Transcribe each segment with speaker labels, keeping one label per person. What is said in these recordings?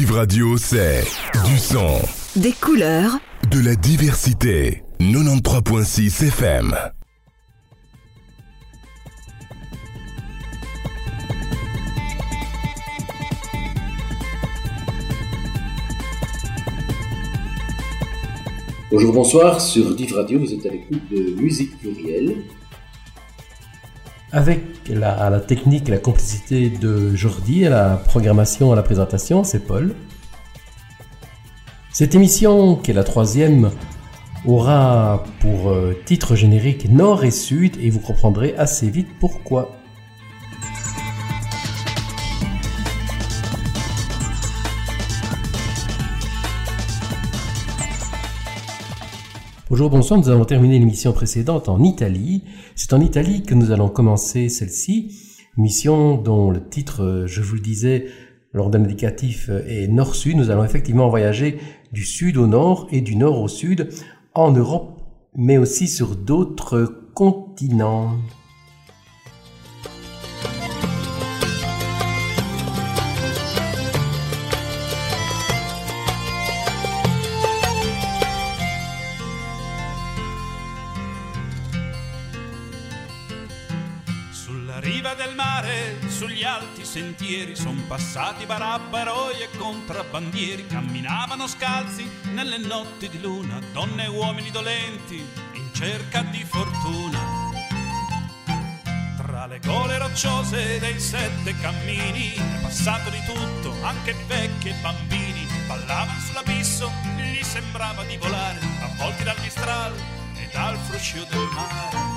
Speaker 1: Div Radio, c'est du son,
Speaker 2: Des couleurs,
Speaker 1: de la diversité. 93.6 FM.
Speaker 3: Bonjour, bonsoir, sur Div Radio, vous êtes à l'écoute de Musique Plurielle.
Speaker 4: Avec la, la technique et la complicité de Jordi, à la programmation, à la présentation, c'est Paul. Cette émission, qui est la troisième, aura pour euh, titre générique Nord et Sud et vous comprendrez assez vite pourquoi. Bonjour, bonsoir. Nous avons terminé l'émission précédente en Italie. C'est en Italie que nous allons commencer celle-ci. Mission dont le titre, euh, je vous le disais, lors d'un indicatif euh, est nord-sud. Nous allons effectivement voyager du sud au nord et du nord au sud en Europe, mais aussi sur d'autres continents.
Speaker 5: Sentieri, son passati barabbaroi e contrabbandieri, camminavano scalzi nelle notti di luna, donne e uomini dolenti in cerca di fortuna. Tra le gole rocciose dei sette cammini è passato di tutto, anche vecchi e bambini ballavano sull'abisso, gli sembrava di volare, avvolti dal mistral e dal fruscio del mare.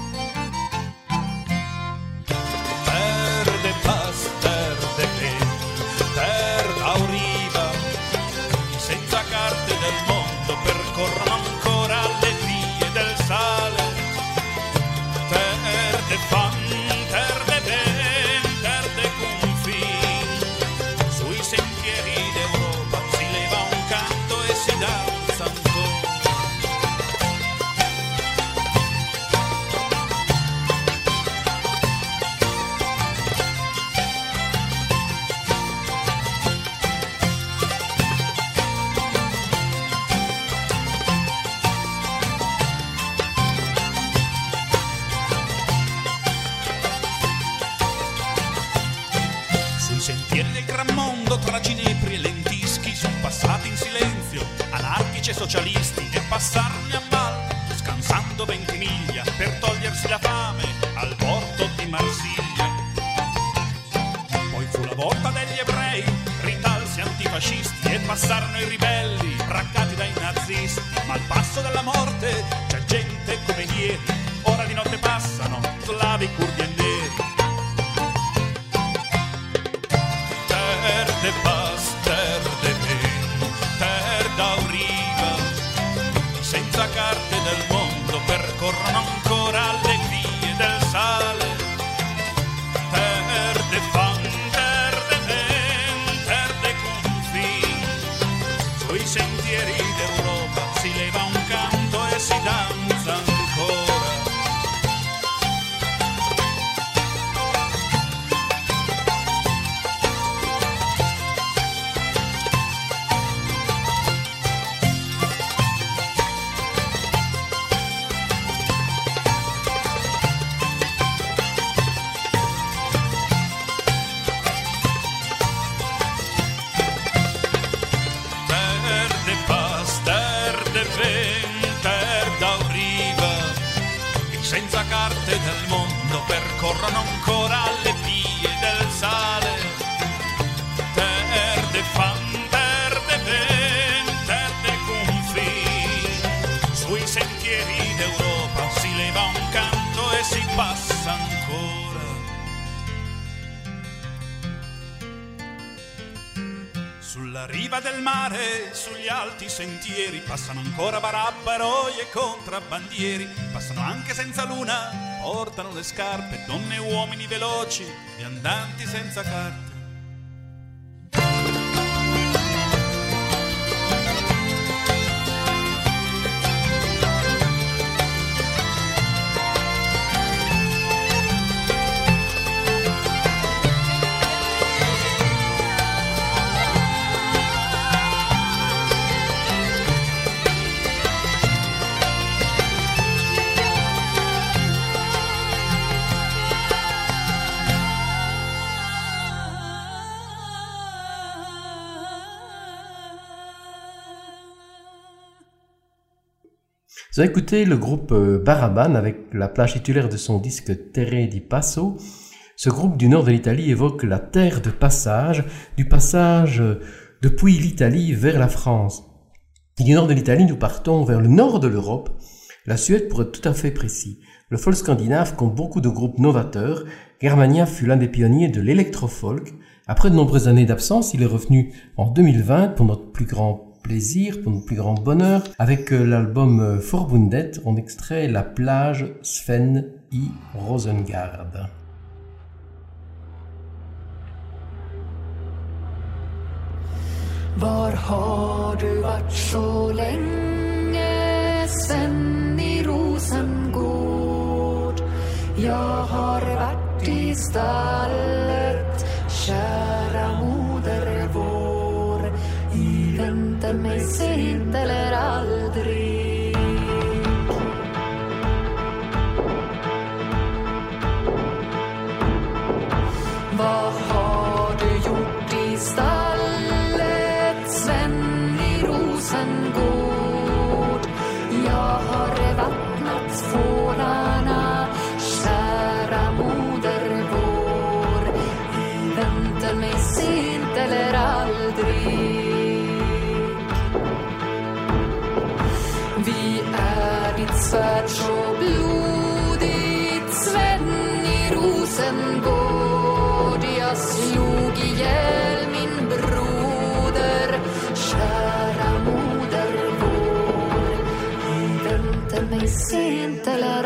Speaker 5: Passano ancora barabbaroi e contrabbandieri, passano anche senza luna, portano le scarpe, donne e uomini veloci, viandanti senza carte.
Speaker 4: Vous avez écouté le groupe euh, Baraban avec la plage titulaire de son disque Terre di Passo. Ce groupe du nord de l'Italie évoque la terre de passage, du passage euh, depuis l'Italie vers la France. du nord de l'Italie, nous partons vers le nord de l'Europe, la Suède pour être tout à fait précis. Le folk scandinave compte beaucoup de groupes novateurs. Germania fut l'un des pionniers de l'électro-folk. Après de nombreuses années d'absence, il est revenu en 2020 pour notre plus grand plaisir, pour notre plus grand bonheur. Avec euh, l'album euh, Forbundet, on extrait La plage Sven i Rosengard.
Speaker 6: Var har du varit så länge, Sven i Rosengård? Jag har varit i stallet, kära moder dormi sitter aldrig Var te la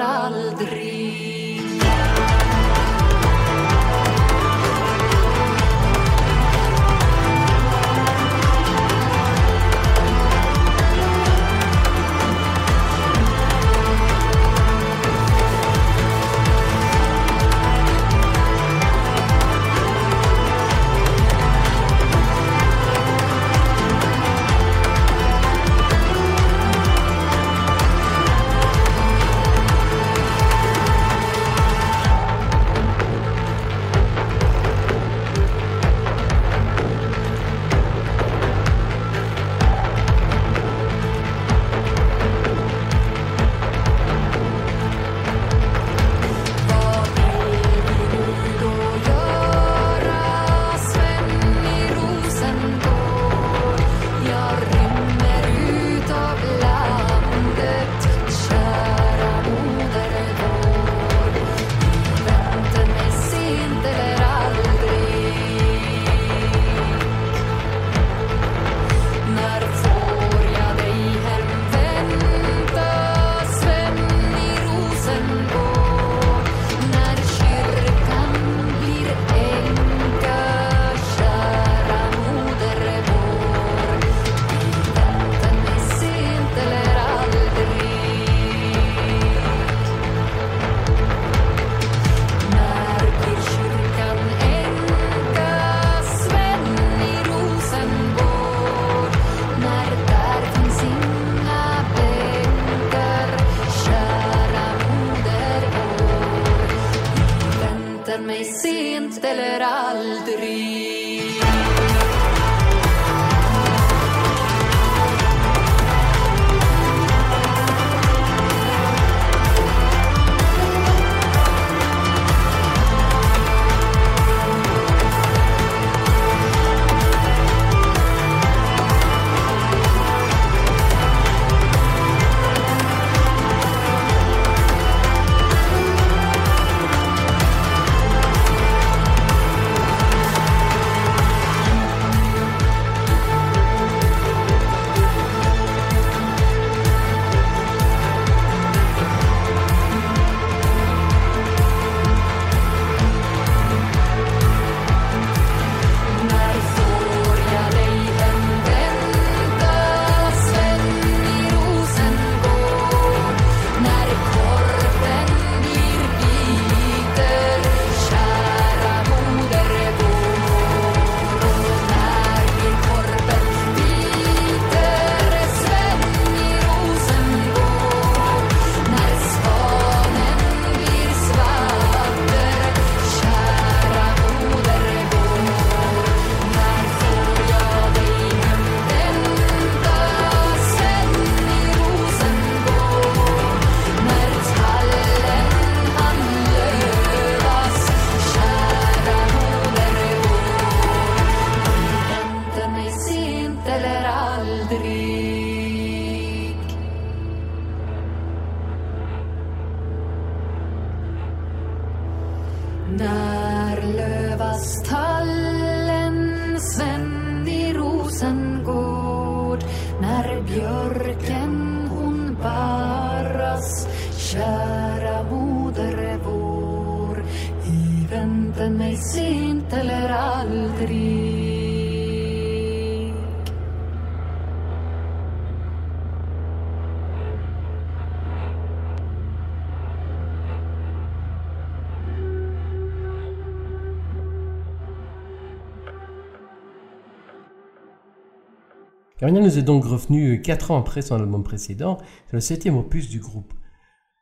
Speaker 4: Carmina nous est donc revenu 4 ans après son album précédent, c'est le septième opus du groupe.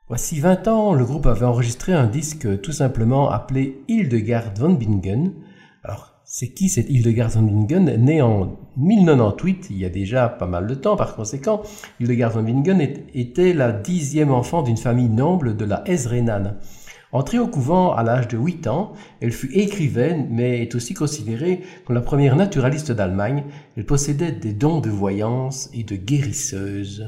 Speaker 4: Voici 20 ans, le groupe avait enregistré un disque tout simplement appelé Hildegard von Bingen. Alors, c'est qui cette Hildegard von Bingen? Née en 1098, il y a déjà pas mal de temps par conséquent, Hildegard von Bingen était la dixième enfant d'une famille noble de la Hesse-Rhénane. Entrée au couvent à l'âge de 8 ans, elle fut écrivaine, mais est aussi considérée comme la première naturaliste d'Allemagne. Elle possédait des dons de voyance et de guérisseuse.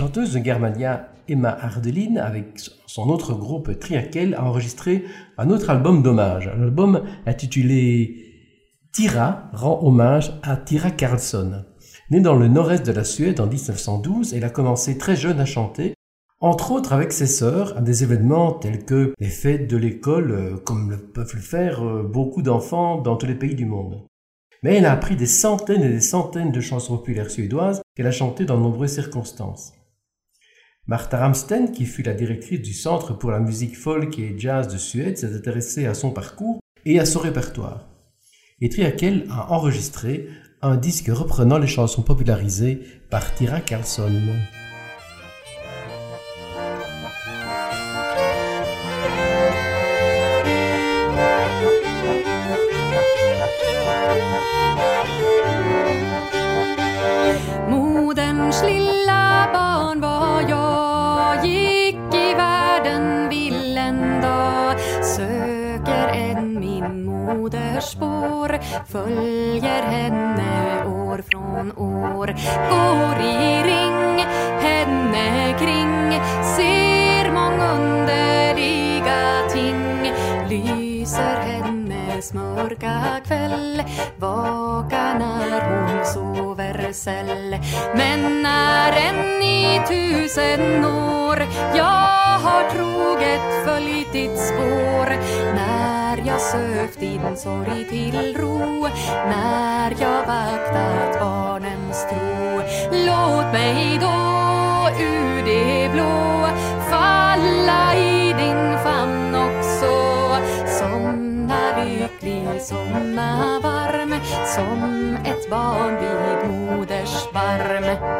Speaker 4: Chanteuse de Germania Emma Ardelin, avec son autre groupe Triakel, a enregistré un autre album d'hommage. L'album intitulé Tira rend hommage à Tira Carlsson. Née dans le nord-est de la Suède en 1912, elle a commencé très jeune à chanter, entre autres avec ses sœurs, à des événements tels que les fêtes de l'école, euh, comme le peuvent le faire euh, beaucoup d'enfants dans tous les pays du monde. Mais elle a appris des centaines et des centaines de chansons populaires suédoises qu'elle a chantées dans de nombreuses circonstances. Martha Ramsten, qui fut la directrice du Centre pour la musique folk et jazz de Suède, s'est intéressée à son parcours et à son répertoire. Et Triakel a enregistré un disque reprenant les chansons popularisées par Tira Carlsson.
Speaker 6: Spår Följer henne år från år. Går i ring henne kring Ser mångunderliga ting. Lyser hennes mörka kväll Vakar när hon sover säll Men när en i tusen år Jag har troget följt ditt spår. När jag sökt din sorg till ro. När jag vaktat barnens tro. Låt mig då ur det blå Falla i din famn också. Somna lycklig, somna varm Som ett barn
Speaker 4: sparme.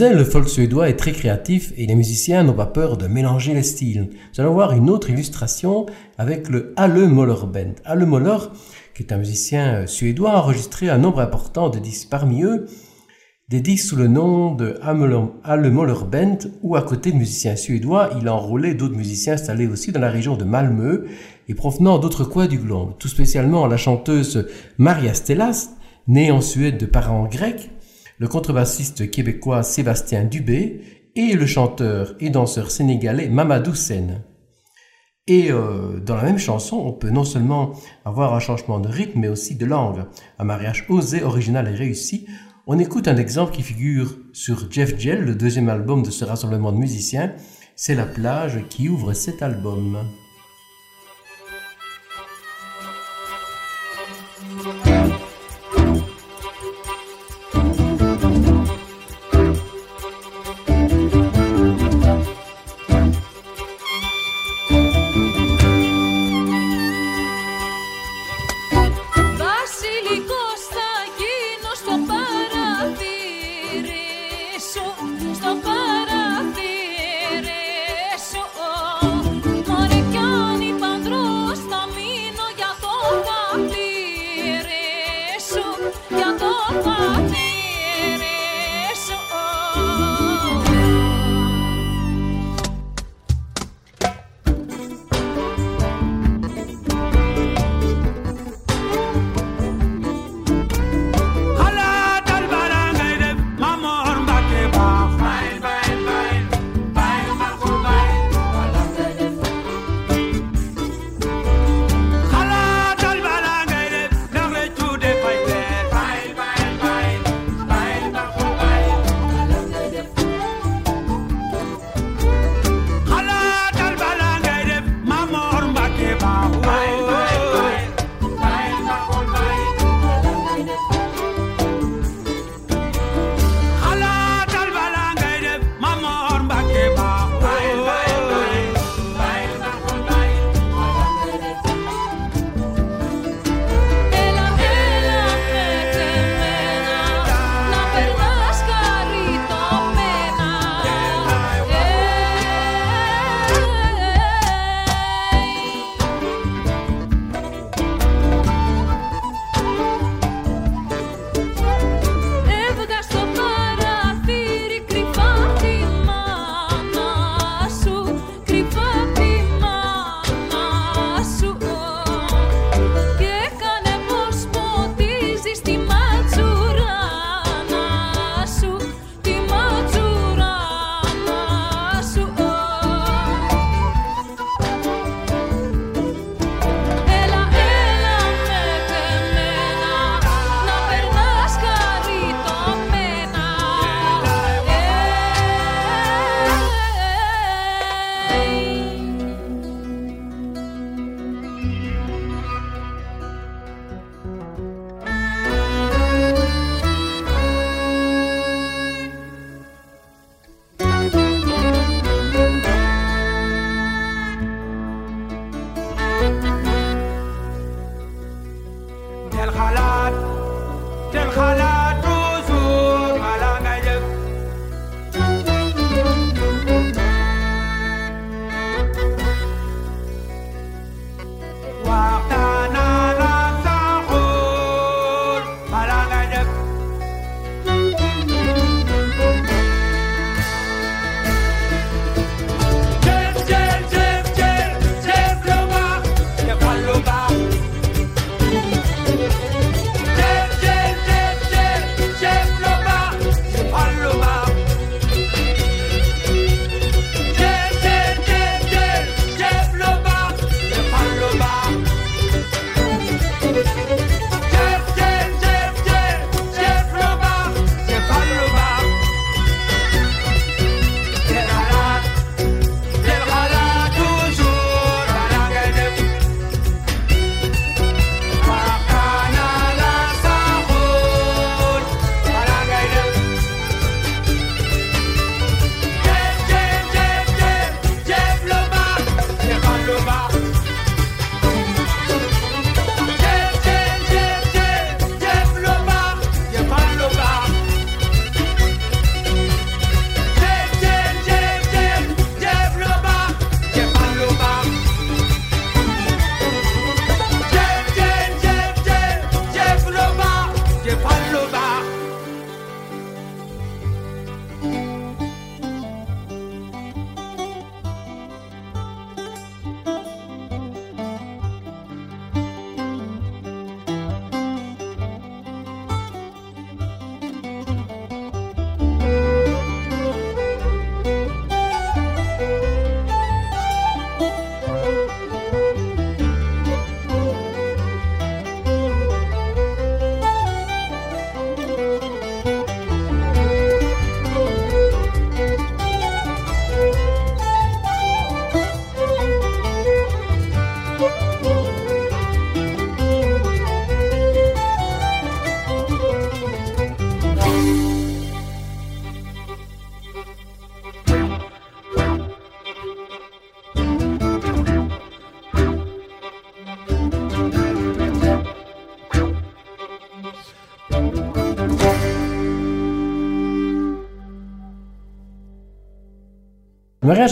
Speaker 4: Le folk suédois est très créatif et les musiciens n'ont pas peur de mélanger les styles. Nous allons voir une autre illustration avec le Halle Moller Band. Halle Moller, qui est un musicien suédois, a enregistré un nombre important de disques. Parmi eux, des disques sous le nom de Halle Moller Band, où à côté de musiciens suédois, il a enrôlé d'autres musiciens installés aussi dans la région de Malmö et provenant d'autres coins du globe. Tout spécialement la chanteuse Maria Stellas, née en Suède de parents grecs, le contrebassiste québécois Sébastien Dubé et le chanteur et danseur sénégalais Mamadou Sen. Et euh, dans la même chanson, on peut non seulement avoir un changement de rythme, mais aussi de langue. Un mariage osé, original et réussi. On écoute un exemple qui figure sur Jeff Gell, le deuxième album de ce rassemblement de musiciens. C'est La plage qui ouvre cet album.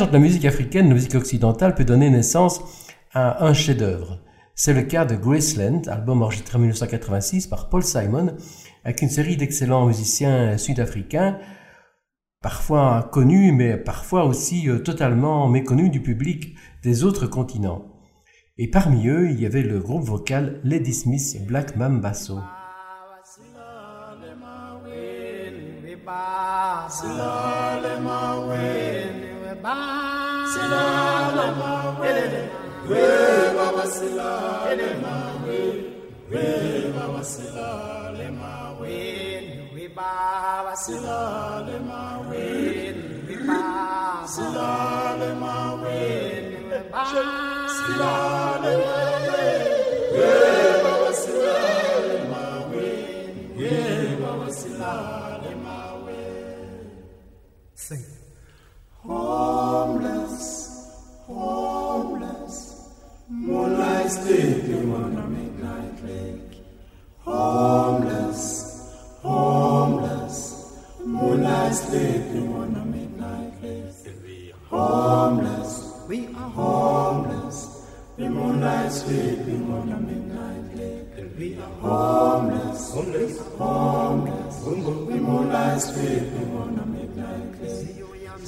Speaker 4: Mariage la musique africaine la musique occidentale peut donner naissance à un chef-d'œuvre. C'est le cas de Graceland, album enregistré en 1986 par Paul Simon, avec une série d'excellents musiciens sud-africains, parfois connus, mais parfois aussi euh, totalement méconnus du public des autres continents. Et parmi eux, il y avait le groupe vocal Lady Smith Black Mambasso.
Speaker 7: silala mawe we baba silala mawe we baba silala mawe we baba silala mawe we baba silala mawe we baba Homeless, homeless, moonlight sleeping on a midnight lake. Homeless, homeless, moonlight sleeping on a midnight lake. Homeless, we are homeless, the moonlight sleeping on a midnight lake. We are homeless, homeless, homeless, the moonlight sleeping on a midnight lake.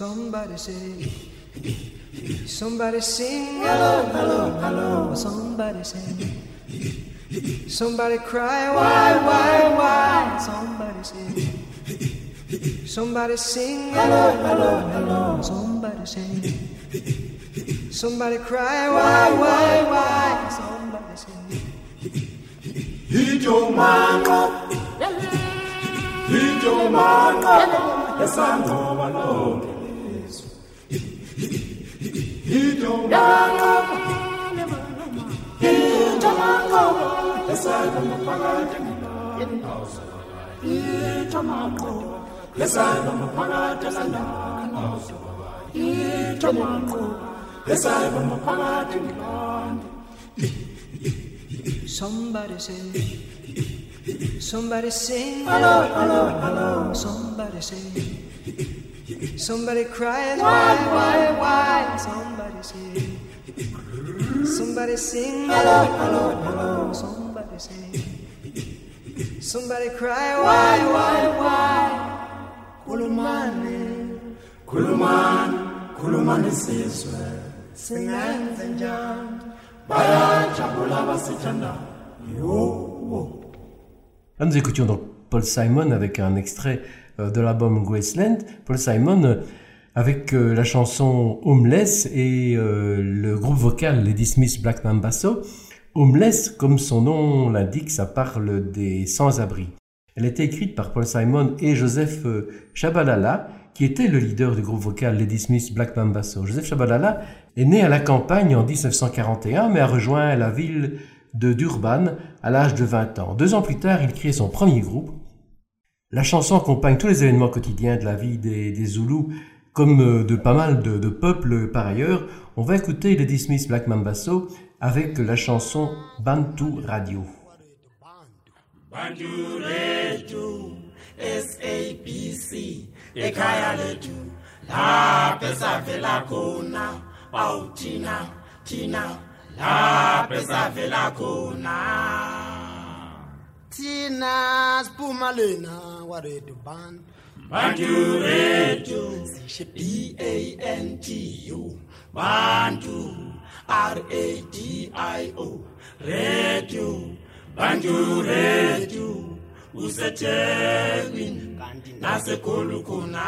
Speaker 8: Somebody say, somebody sing, hello, hello, hello. Somebody say, somebody cry, why, why, why? Somebody say, somebody sing, hello, hello, hello. Somebody say, somebody cry, why, why, why? Somebody sing.
Speaker 7: Ijomango, Ijomango, esangoba lonke lizwe. He don't come. He don't come. Lesana maphakathi mina inawuza. He don't come. Lesana maphakathi mina inawuza. He don't come. Lesana maphakathi mina.
Speaker 8: Somebody say. Somebody sing, Hello, hello, hello. Somebody say. Somebody cries, why, why, why? Somebody say, somebody sing, hello, hello, hello. Somebody say, somebody cry, why, why, why? Kulumani,
Speaker 7: Khulumani, khulumani sizwe.
Speaker 8: singenze njani?
Speaker 7: Bayajabula basithandayo. Yo.
Speaker 4: Là, nous écoutions donc Paul Simon avec un extrait euh, de l'album Graceland. Paul Simon euh, avec euh, la chanson Homeless et euh, le groupe vocal Lady Smith Black Mambasso. Homeless, comme son nom l'indique, ça parle des sans-abri. Elle a été écrite par Paul Simon et Joseph euh, Shabalala, qui était le leader du groupe vocal Lady Smith Black Mambasso. Joseph Shabalala est né à la campagne en 1941, mais a rejoint la ville de Durban à l'âge de 20 ans. Deux ans plus tard, il crée son premier groupe. La chanson accompagne tous les événements quotidiens de la vie des, Zoulous, comme euh, de pas mal de, peuples par ailleurs. On va écouter Lady Smith Black Mambasso avec la chanson Bantu Radio.
Speaker 7: Bantu lethu SABC ekhaya lethu lapho esavela khona
Speaker 9: awuthina thina lapho esavela khona
Speaker 7: Tina Spumalina, what a band.
Speaker 9: Bantu Radio, B A N T U, Bantu, R A D I O, Radio, Bantu Radio, usethekwini kanti nasekhulu khona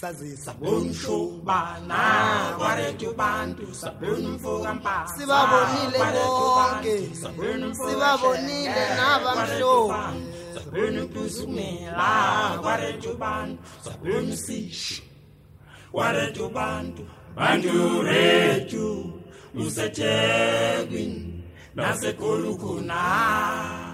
Speaker 7: sazisa.
Speaker 9: Bomshobana kwarethu bantu sabona umfokampa
Speaker 7: sibabonile bonke. Sibabonile nabamhlophe.
Speaker 9: Sabona ukusumela kwarethu bantu sabona usishi kwarethu bantu bantu rethu usethekwini nasekhulukhuna
Speaker 7: dalala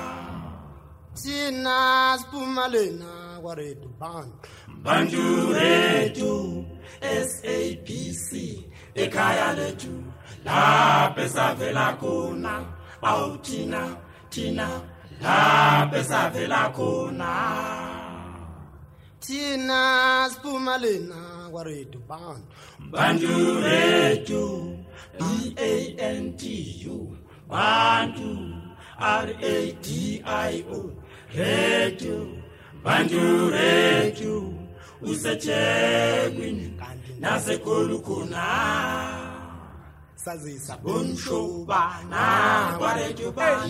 Speaker 7: sinas pumalena waretu bantu.
Speaker 9: Bantu retu sapc ekhaya lethu lapho esavela khona awu thina thina lapho esavela khona.
Speaker 7: Thina siphuma lena
Speaker 9: bantu. Bantu retu b-a-n-t-u bantu r-a-d-i-o redio banduredio usethekwini
Speaker 7: kanti
Speaker 9: nasekolukhuna sazisa. Bomshuba nakwaredio na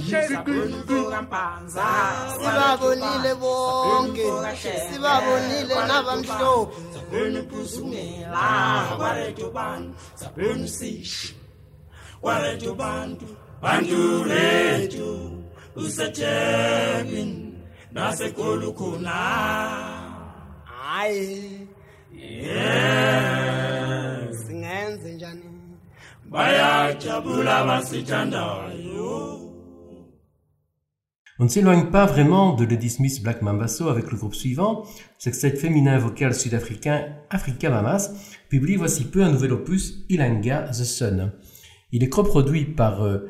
Speaker 7: sibabonile bonke. sibabonile nabamhlophe
Speaker 9: sabheni phusumela kwaredio bantu sabheni sishi kwaredio bantu banduredio usethekwini
Speaker 7: hayi singenze njani?
Speaker 9: Bayajabula
Speaker 4: On ne s'éloigne pas vraiment de Lady Smith Black Mambasso avec le groupe suivant, sextet féminin vocal sud-africain Africa Mamas, publie voici peu un nouvel opus, Ilanga The Sun. Il est coproduit par euh,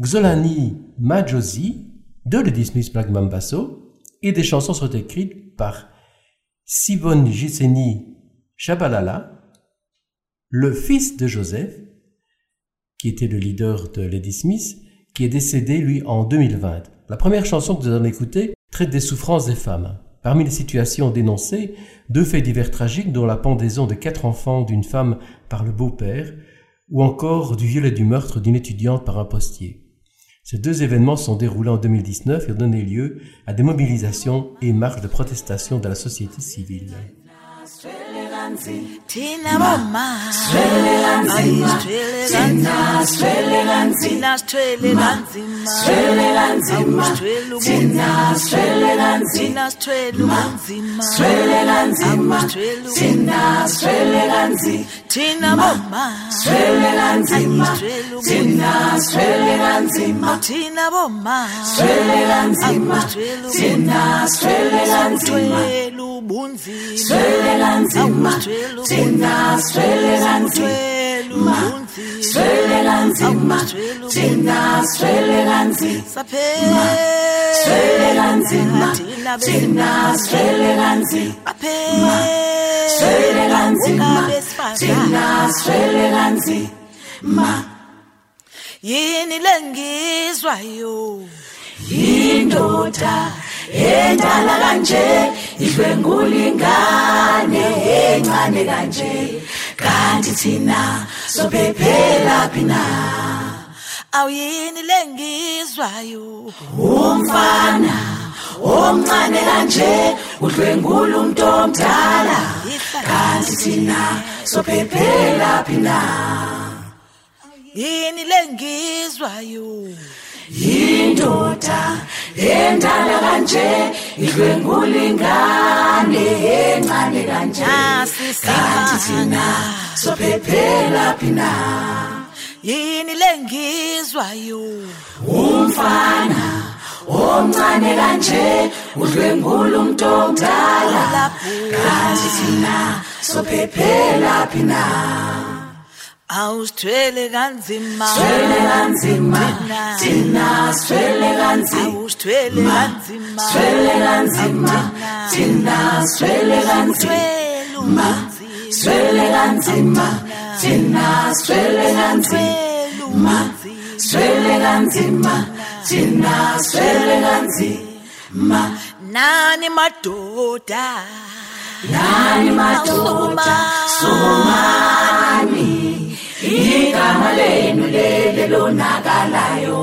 Speaker 4: Xolani Majosi de Lady Smith Black Mambasso et des chansons sont écrites par Sibon Giseni Shabalala, le fils de Joseph, qui était le leader de Lady Smith, qui est décédé, lui, en 2020. La première chanson que nous allons écouter traite des souffrances des femmes. Parmi les situations dénoncées, deux faits divers tragiques, dont la pendaison de quatre enfants d'une femme par le beau-père, ou encore du viol et du meurtre d'une étudiante par un postier. Ces deux événements sont déroulés en 2019 et ont donné lieu à des mobilisations et marches de protestation de la société civile.
Speaker 10: Tina thina bomama swele Tina, thina swele kanzima swele kanzima swele kanzima thina swele kanzima swele kanzima swele kanzima thina swele kanzima thina bomama swele kanzima thina swele kanzima thina bomama swele kanzima thina swele kanzima thina sifelela nzima sifelela nzima thina sifelela nzima sifelela nzima thina sifelela nzima sifelela nzima thina sifelela nzima yini lengizwayo yindoda endala kanje idlwengula ingane encane kanje. Kanti thina sophephela phina. Awuyini lengizwayo umfana omncane kanje udlwengula umuntu omdala. Kanti thina sophephela phina. Yini lengizwayo indoda endala kanje idlwengula ingane ingane encane kanje.
Speaker 11: Nasi
Speaker 10: kanti thina sophephela phina.
Speaker 11: Yini lengizwayo
Speaker 10: umfana omncane kanje udlwengula umuntu omdala kanti thina sophephela phina.
Speaker 11: Awusithwele kanzima
Speaker 10: Sithwele kanzima thina sithwele kanzima
Speaker 11: awusithwele kanzima
Speaker 10: sithwele kanzima thina sithwele kanzima sithwele kanzima thina sithwele kanzima sithwele kanzima thina sithwele kanzima
Speaker 11: nani madoda?
Speaker 10: Nani madoda? Somani igama lenu lele lonakalayo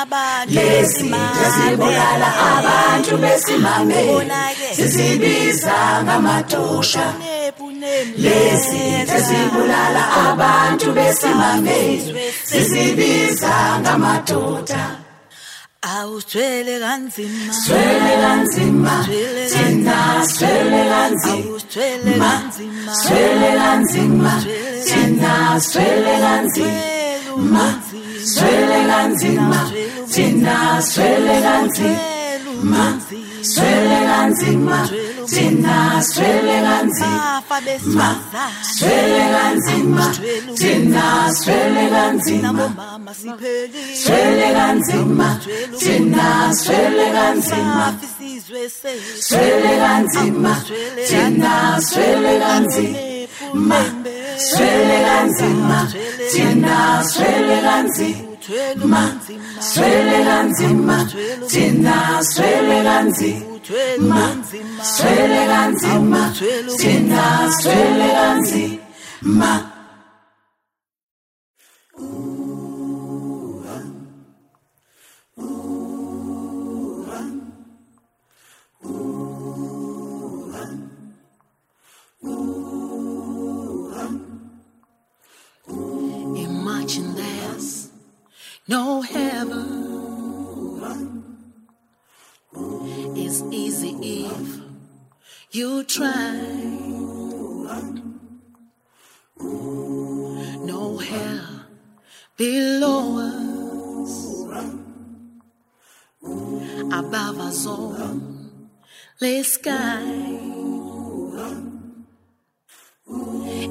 Speaker 10: abantu bezimazibulala abantu besimame. Sizibiza ngamadosha lezi ezibulala abantu besimame. Sizibiza ngamadoda
Speaker 11: Awuswele kanzima.
Speaker 10: Swele kanzima. Sina swele kanzima
Speaker 11: awuswele kanzima.
Speaker 10: swele kanzima. Sina swele kanzima. swele kanzima thina swele kanzima swele kanzima thina swele kanzima swele kanzima thina swele kanzima swele kanzima thina swele kanzima swele kanzima thina swele kanzima sithwele kanzima thina sithwele kanzima sithwele kanzima thina sithwele kanzima sithwele kanzima thina sithwele kanzima
Speaker 11: try. No hell below us. Above us all, the sky.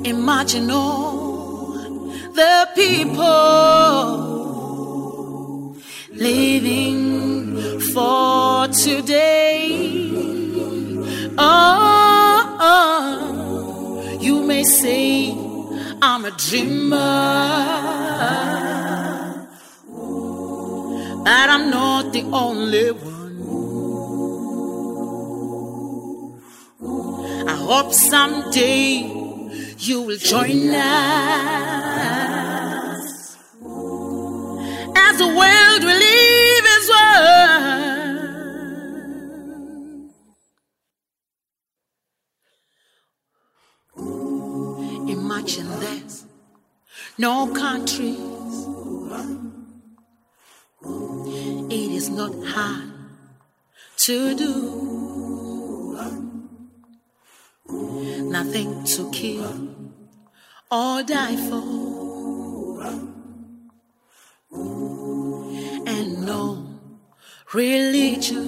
Speaker 11: Imagine all the people living for today. Oh, may say I'm a dreamer, but I'm not the only one. I hope someday you will join us as the world live Imagine this no countries. It is not hard to do. Nothing to kill or die for. And no religion.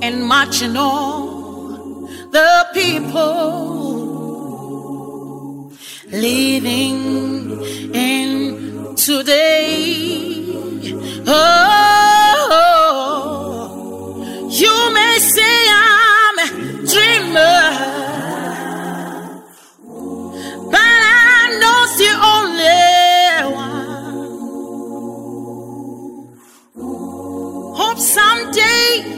Speaker 11: And marching on the people living in today. Oh, you may say I'm a dreamer, but I'm not the only one. Hope someday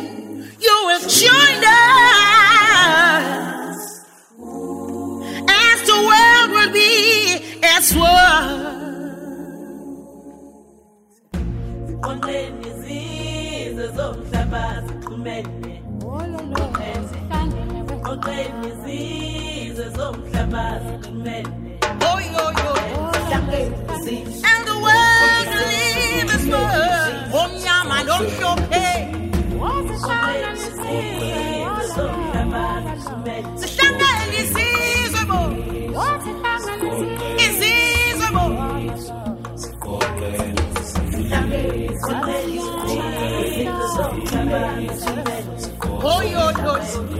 Speaker 11: this world ziqondene izizwe zomhlaba zixhumene ziqoqene izizwe zomhlaba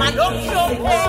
Speaker 11: I love something.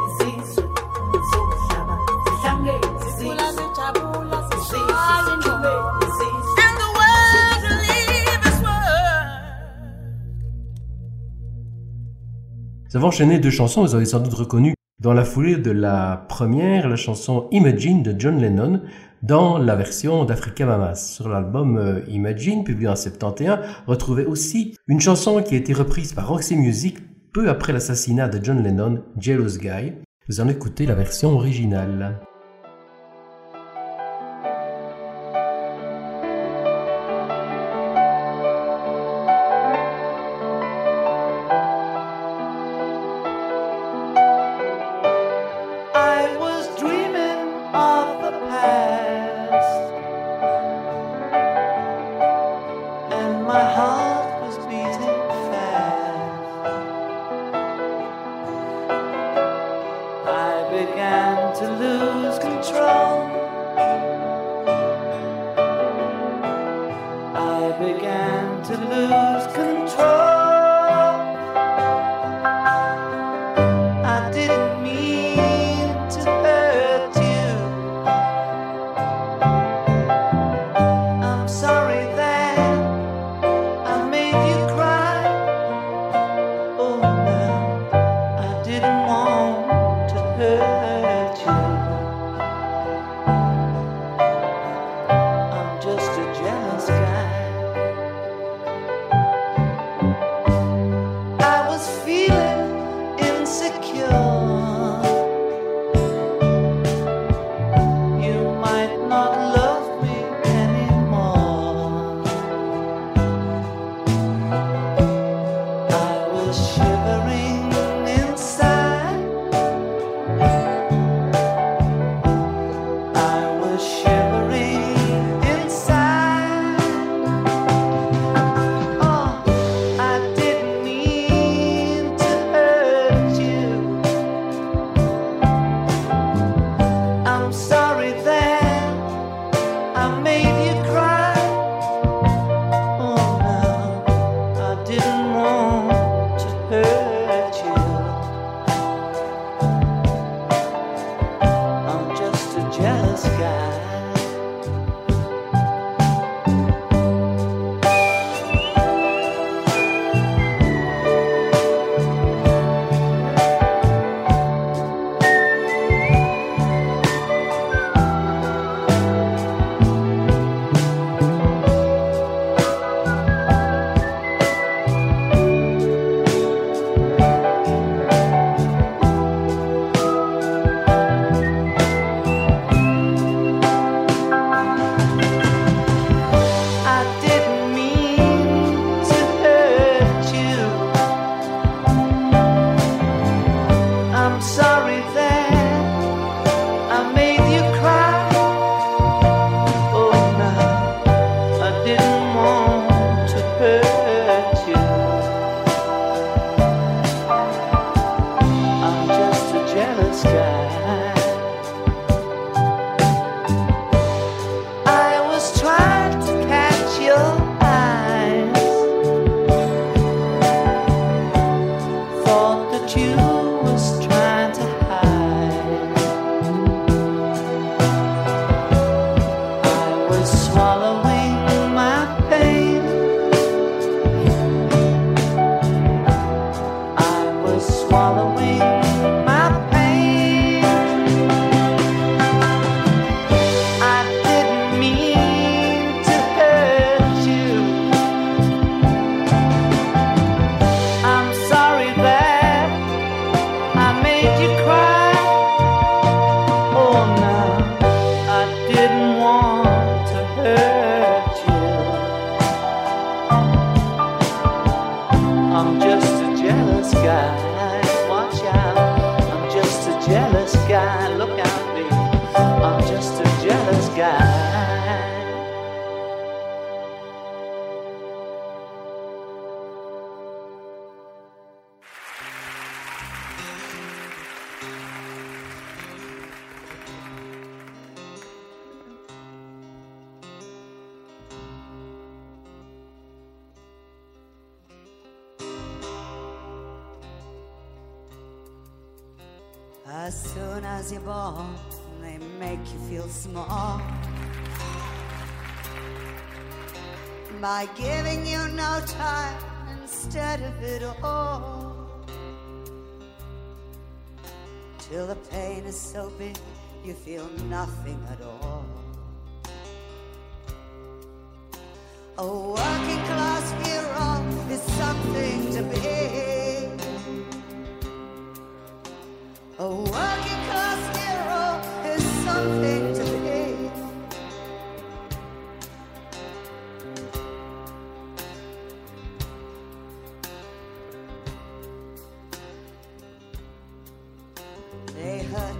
Speaker 4: Nous avons enchaîné deux chansons, vous avez sans doute reconnu dans la foulée de la première la chanson Imagine de John Lennon dans la version d'Africa Mamas. Sur l'album euh, Imagine, publié en 71, retrouvez aussi une chanson qui a été reprise par Roxy Music peu après l'assassinat de John Lennon, Jealous Guy. Vous en écoutez la version originale.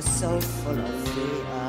Speaker 12: you're so full of fear.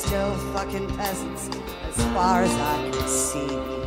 Speaker 12: still fucking peasants as far as I can see.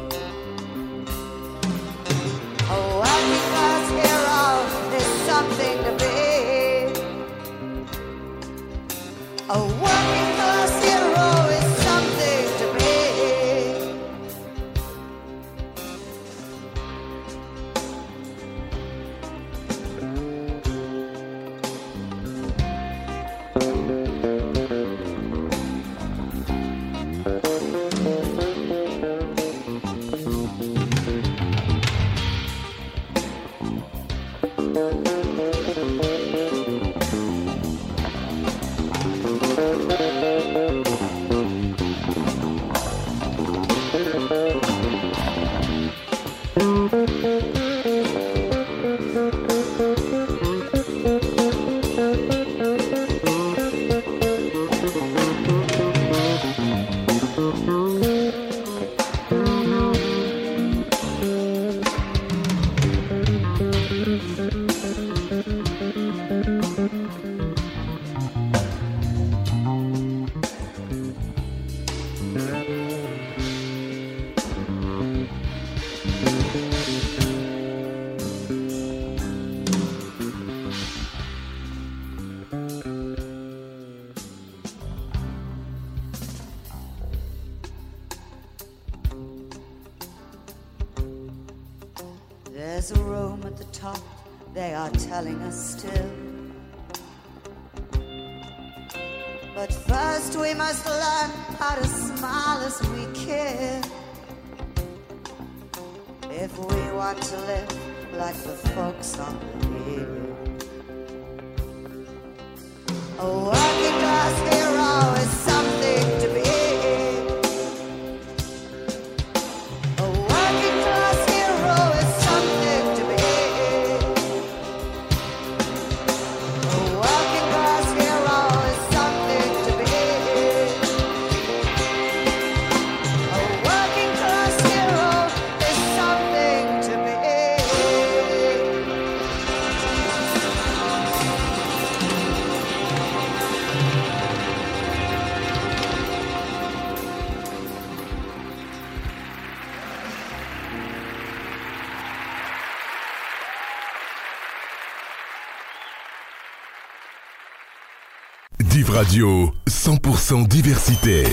Speaker 1: Radio, 100% diversité.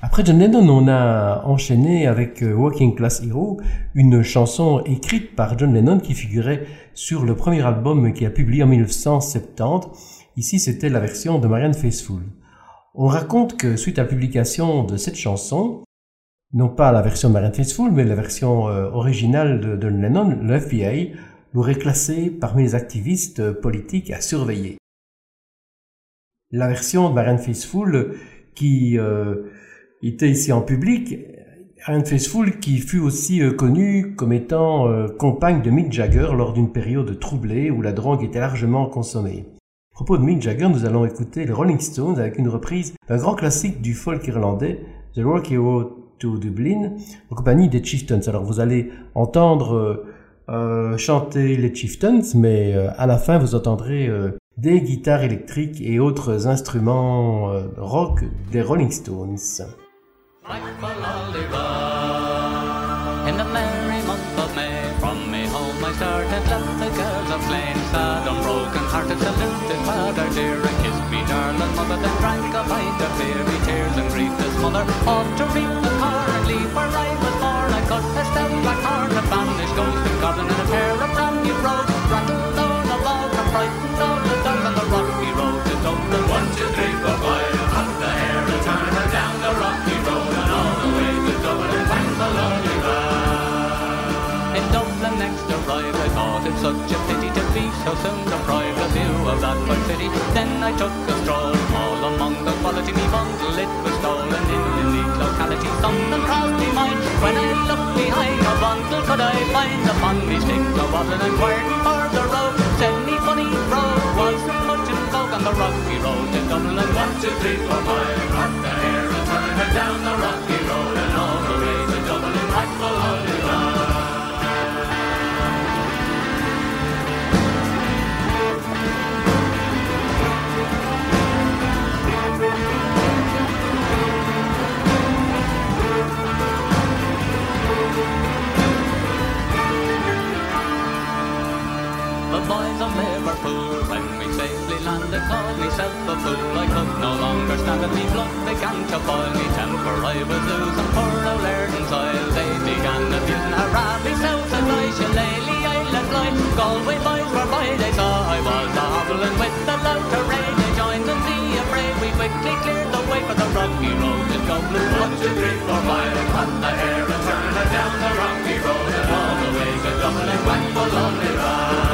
Speaker 4: Après John Lennon, on a enchaîné avec euh, Walking Class Hero, une chanson écrite par John Lennon qui figurait sur le premier album qu'il a publié en 1970. Ici, c'était la version de Marianne Faithfull. On raconte que suite à la publication de cette chanson, non pas la version de Marianne Faithfull, mais la version euh, originale de John Lennon, le FBI l'aurait classé parmi les activistes politiques à surveiller. La version de Marianne Faithfull qui euh, était ici en public, Marianne Faithfull qui fut aussi euh, connue comme étant euh, compagne de Mick Jagger lors d'une période troublée où la drogue était largement consommée. À propos de Mick Jagger, nous allons écouter les Rolling Stones avec une reprise d'un grand classique du folk irlandais, The Rocky Road to Dublin, en compagnie des Chieftains. Alors vous allez entendre euh, euh, chanter les Chieftains, mais euh, à la fin vous entendrez des guitares électriques et autres instruments euh, rock des Rolling Stones.
Speaker 13: I took a stroll all among the quality me bundle. It was stolen in the neat locality. Something crossed me mind when I looked behind the bundle. Could I find upon me stick a wasn't inquiring for the road? Me funny road wasn't much in vogue on the rocky road in Dublin. And one, two, three, four, five, up the hair and down the rocky road safely landed, called myself a fool. I could no longer stand it. Me blood began to boil. Me temper I was losing. Poor old Ireland's oil. They began abusing her rabbi, south and I, Shillelagh, Island Light. Galway boys were by. They saw I was a hobbling with the loud terrain. They joined in the affray. We quickly cleared the way for the rocky road to Dublin. One, two, three, four, five. Cut the hair and turn down the rocky road and all the way to Dublin. Whack the lonely ride.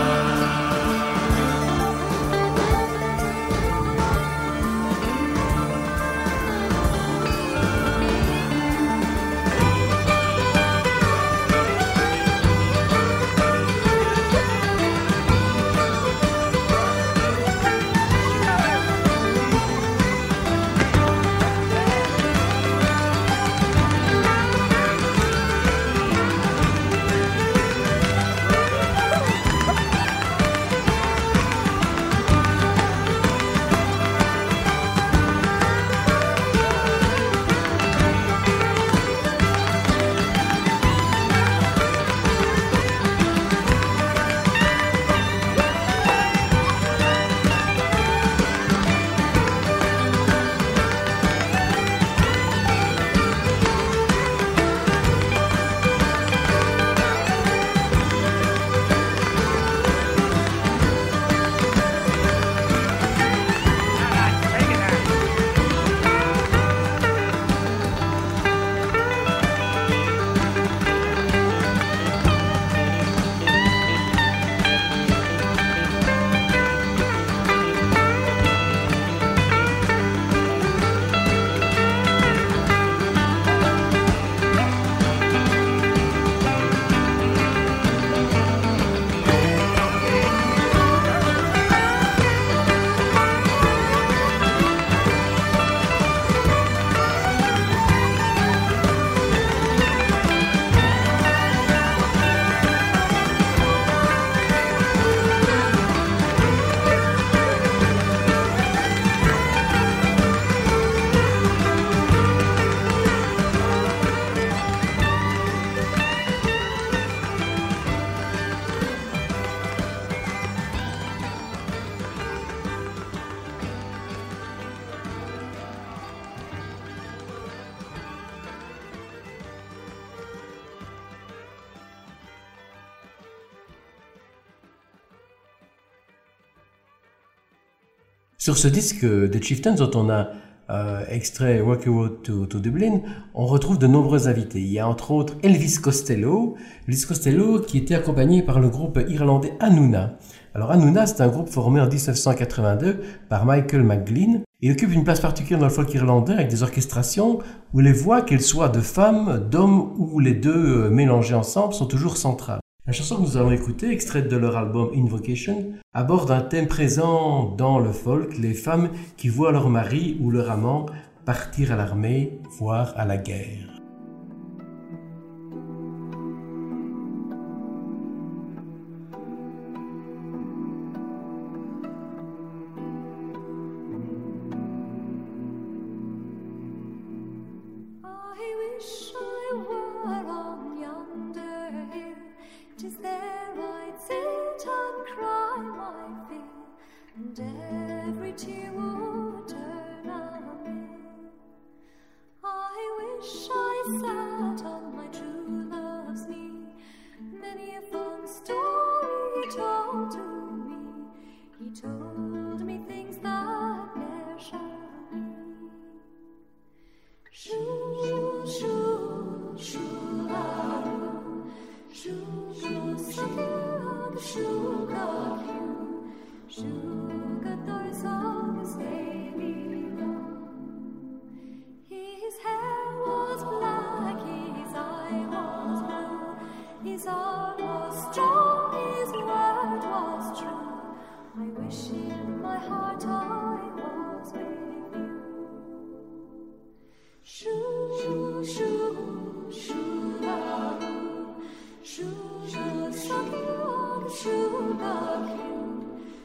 Speaker 14: Sur ce disque des Chieftains, dont on a euh, extrait Walk You to, to, Dublin, on retrouve de nombreux invités. Il y a entre autres Elvis Costello, Elvis Costello qui était accompagné par le groupe irlandais Hanouna. Alors Hanouna, c'est un groupe formé en 1982 par Michael McGlynn. Il occupe une place particulière dans le folk irlandais avec des orchestrations où les voix, qu'elles soient de femmes, d'hommes ou les deux euh, mélangées ensemble, sont toujours centrales. La chanson que nous allons écouter, extraite de leur album Invocation, aborde un thème présent dans le folk, les femmes qui voient leur mari ou leur amant partir à l'armée, voire à la guerre. Sat on my true love's knee. Many a fond story he told to me. He told me things that ne'er shall be. Shoo, shoo, shoo, la, shoo, shoo, shoo, shoo, shoo, shoo, shoo, shoo, His arm was strong, His word was true. I wish in my heart I was with you. Shoo, shoo, shoo, shoo, shoo, shoo, sugar, sugar, sugar, shoo sugar,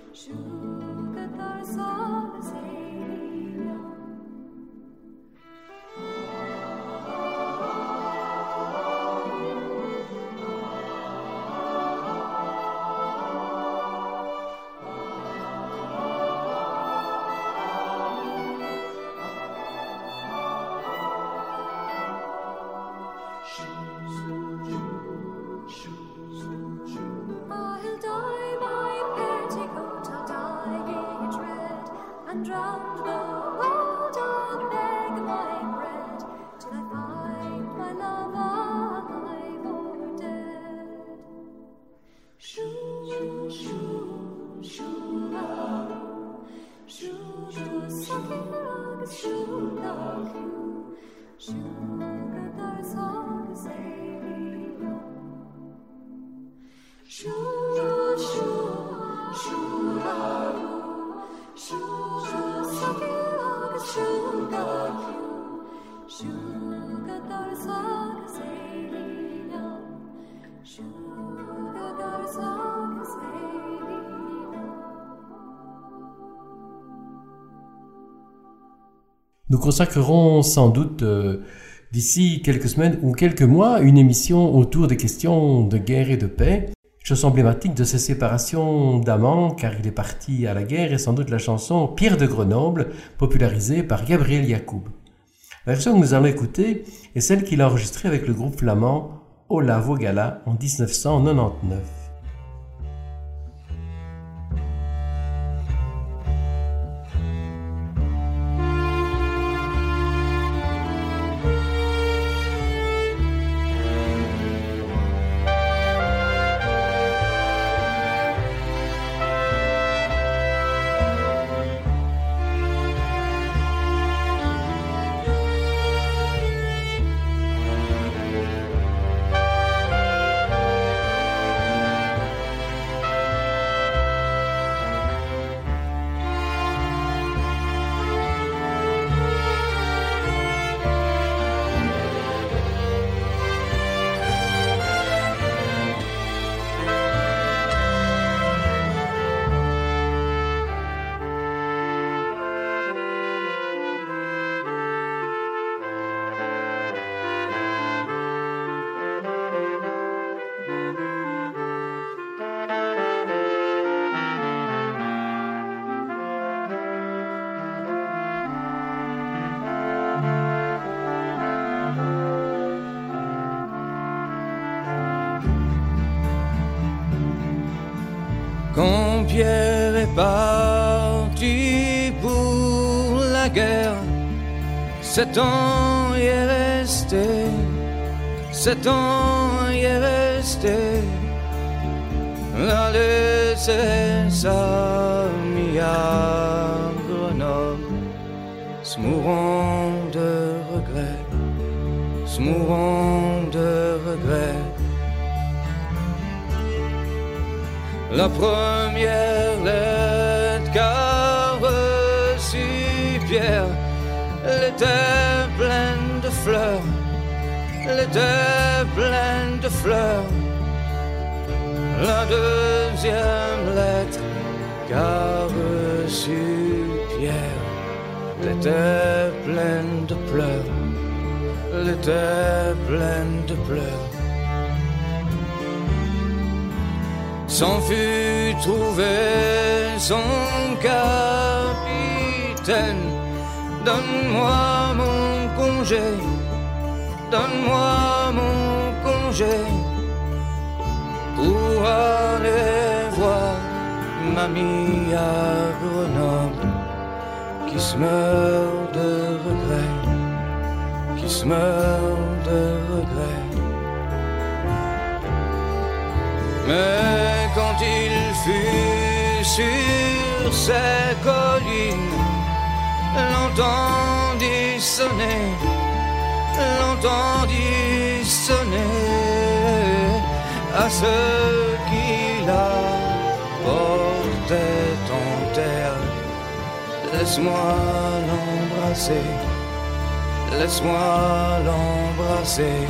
Speaker 14: sugar,
Speaker 4: shoo, sugar, sugar,
Speaker 15: sugar, sugar, sugar, Nous consacrerons sans doute euh, d'ici quelques semaines ou quelques mois une émission autour des questions de guerre et de paix, chose emblématique de ces séparations d'amants car il est parti à la guerre et sans doute la chanson Pierre de Grenoble popularisée par Gabriel Yacoub. La version que nous allons écouter est celle qu'il a enregistrée avec le groupe flamand Ola Vogala en 1999. l'entendit sonner, l'entendit sonner à ceux qui la portaient en terre. Laisse-moi l'embrasser, laisse-moi l'embrasser.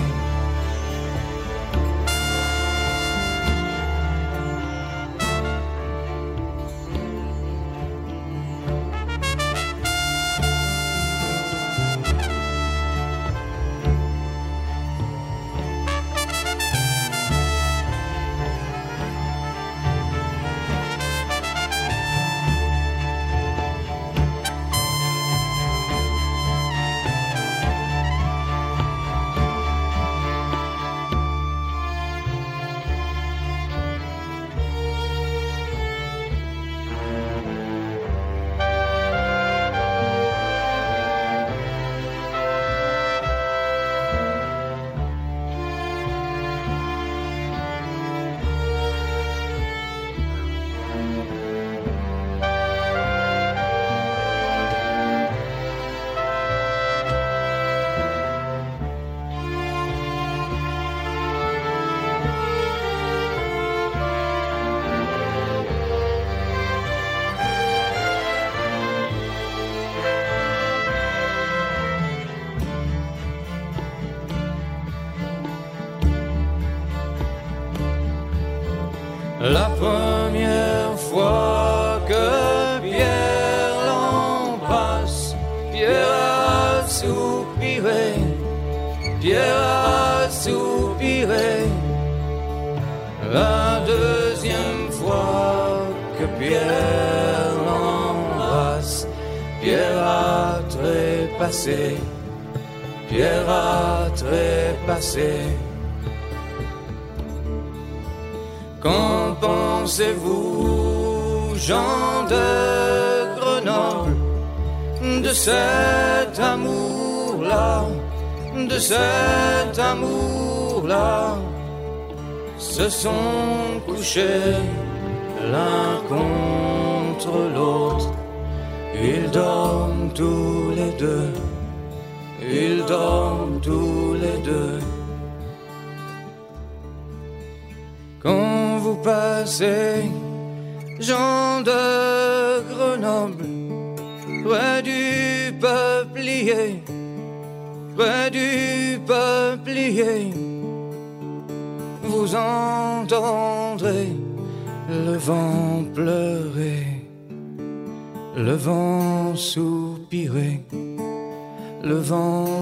Speaker 15: Le vent.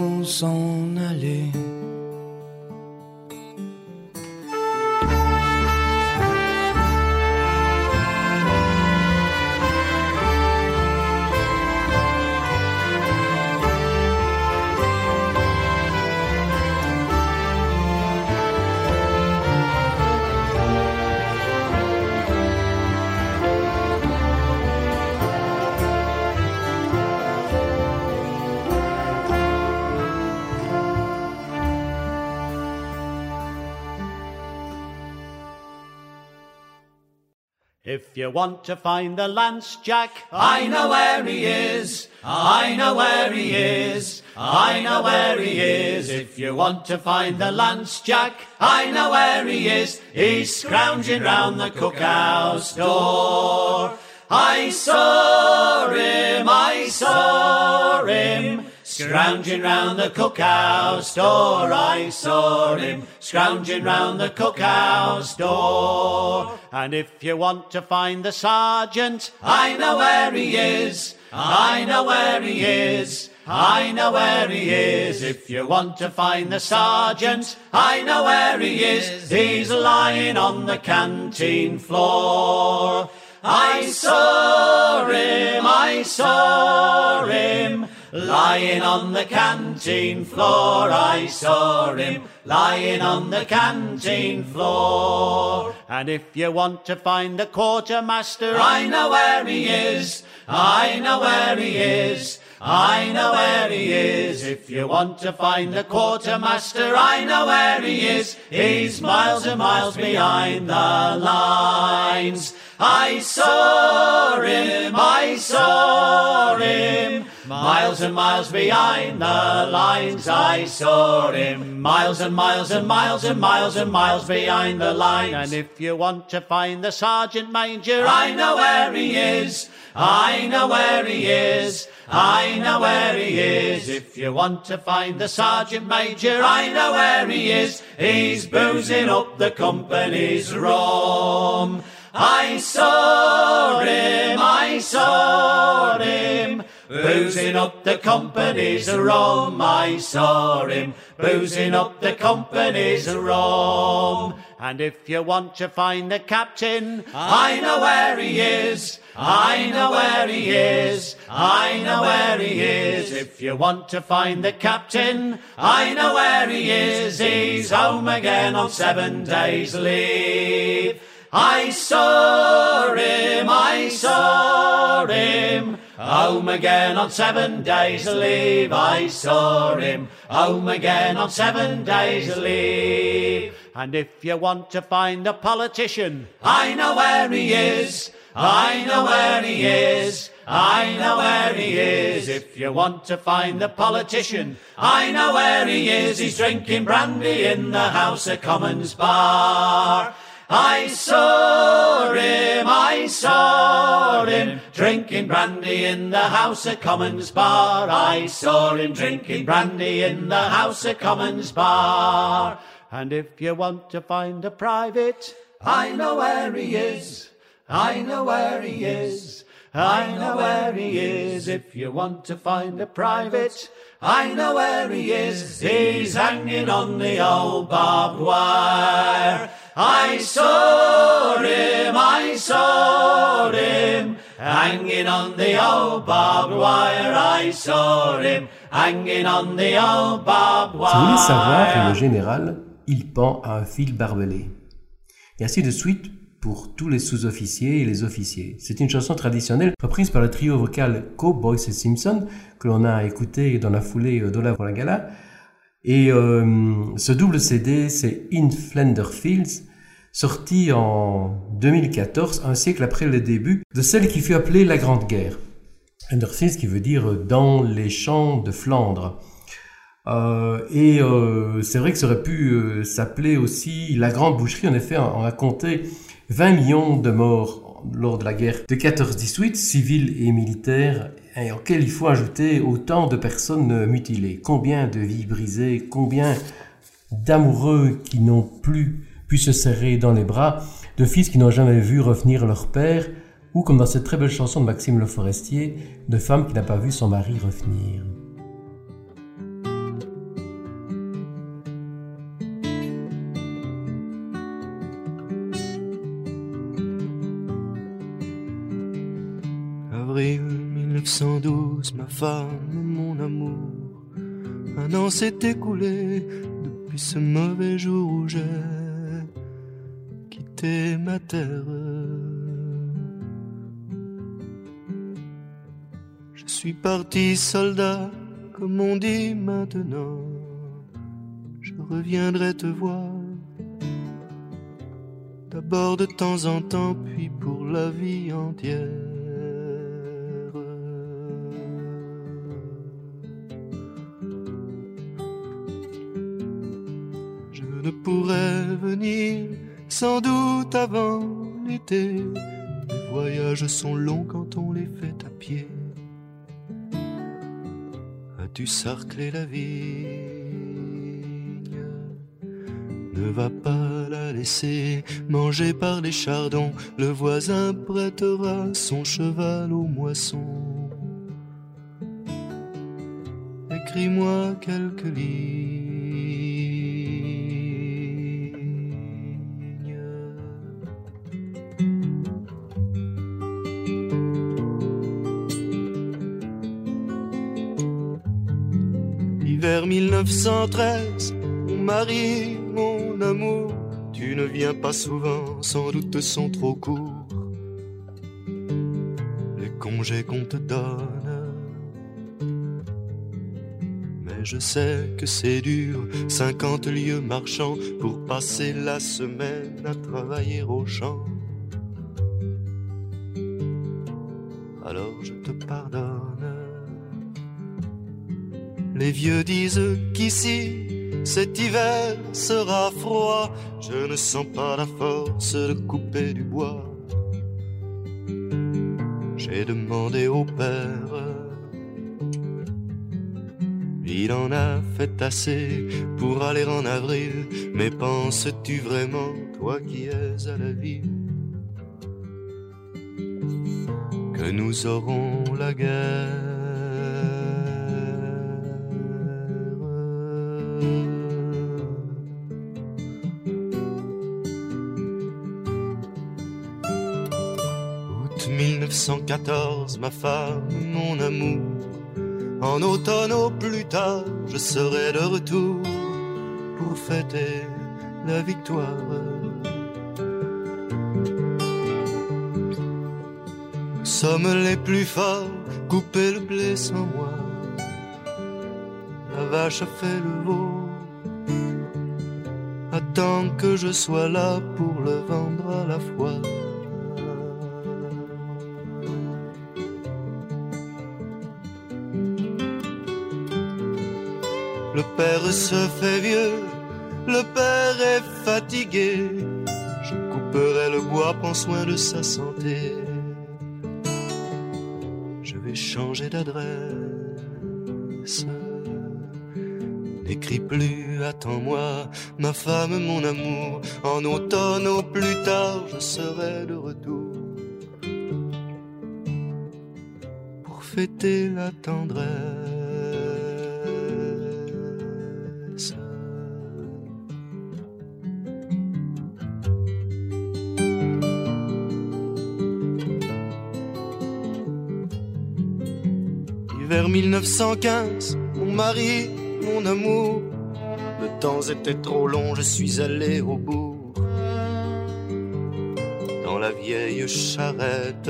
Speaker 16: If you want to find the Lance Jack, I know where he is. I know where he is. I know where he is. If you want to find the Lance Jack, I know where he is. He's scrounging round the cookhouse door. I saw him, I saw him. Scrounging round the cookhouse door, I saw him scrounging round the cookhouse door. And if you want to find the sergeant, I know where he is. I know where he is. I know where he is. If you want to find the sergeant, I know where he is. He's lying on the canteen floor. I saw him, I saw him. Lying on the canteen floor, I saw him lying on the canteen floor. And if you want to find the quartermaster, I know where he is. I know where he is. I know where he is. If you want to find the quartermaster, I know where he is. He's miles and miles behind the lines. I saw him, I saw him. Miles and miles behind the lines, I saw him. Miles and miles and miles and miles and miles behind the lines. And if you want to find the sergeant major, I know where he is. I know where he is. I know where he is. If you want to find the sergeant major, I know where he is. He's boozing up the company's rum. I saw him, I saw him, boozing up the company's rum. I saw him, boozing up the company's rum. And if you want to find the captain, I know where he is. I know where he is. I know where he is. If you want to find the captain, I know where he is. He's home again on seven days leave. I saw him, I saw him. Home again on seven days leave. I saw him. Home again on seven days leave. And if you want to find a politician, I know where he is. I know where he is. I know where he is. If you want to find the politician, I know where he is. He's drinking brandy in the House of Commons bar. I saw him, I saw him drinking brandy in the House of Commons bar. I saw him drinking brandy in the House of Commons bar. And if you want to find a private, I know where he is. I know where he is. I know where he is. If you want to find a private, I know where he is. He's hanging on the old barbed wire. I saw him, I saw him, hanging on the old barbed wire. I saw him, hanging on the old barbed wire.
Speaker 4: Si vous voulez savoir que le général, il pend à un fil barbelé. Et ainsi de suite pour tous les sous-officiers et les officiers. C'est une chanson traditionnelle reprise par le trio vocal Co Boys et Simpson que l'on a écouté dans la foulée pour la gala. Et euh, ce double CD, c'est In Flender Fields, sorti en 2014, un siècle après le début de celle qui fut appelée la Grande Guerre. Fields qui veut dire dans les champs de Flandre. Euh, et euh, c'est vrai que ça aurait pu euh, s'appeler aussi la Grande Boucherie. En effet, on a compté 20 millions de morts lors de la guerre de 14-18, civils et militaires, et auxquels il faut ajouter autant de personnes mutilées. Combien de vies brisées, combien d'amoureux qui n'ont plus pu se serrer dans les bras, de fils qui n'ont jamais vu revenir leur père, ou comme dans cette très belle chanson de Maxime Le Forestier, de femme qui n'a pas vu son mari revenir.
Speaker 17: Avril 1912, ma femme, mon amour. Un an s'est écoulé depuis ce mauvais jour où j'ai ma terre. Je suis parti soldat, comme on dit maintenant. Je reviendrai te voir. D'abord de temps en temps, puis pour la vie entière. Je ne pourrais venir sans doute avant l'été. Les voyages sont longs quand on les fait à pied. As-tu sarclé la vigne? Ne va pas la laisser manger par les chardons. Le voisin prêtera son cheval aux moissons. Écris-moi quelques lignes. Hiver 1913, mon mari, mon amour, tu ne viens pas souvent, sans doute sont trop courts. Les congés qu'on te donne. Mais je sais que c'est dur, 50 lieues marchant pour passer la semaine à travailler au champ. Alors je te pardonne. Les vieux disent qu'ici, cet hiver sera froid. Je ne sens pas la force de couper du bois. J'ai demandé au père. Il en a fait assez pour aller en avril. Mais penses-tu vraiment, toi qui es à la ville, que nous aurons la guerre? 1914, ma femme, mon amour. En automne au plus tard, je serai de retour pour fêter la victoire. Sommes les plus forts, couper le blé sans moi. La vache a fait le veau. Attends que je sois là pour le vendre à la fois. Se fait vieux, le père est fatigué. Je couperai le bois, prends soin de sa santé. Je vais changer d'adresse. N'écris plus, attends-moi, ma femme, mon amour. En automne au plus tard, je serai de retour. Pour fêter la tendresse. Hiver 1915, mon mari, mon amour. Le temps était trop long, je suis allé au bourg. Dans la vieille charrette,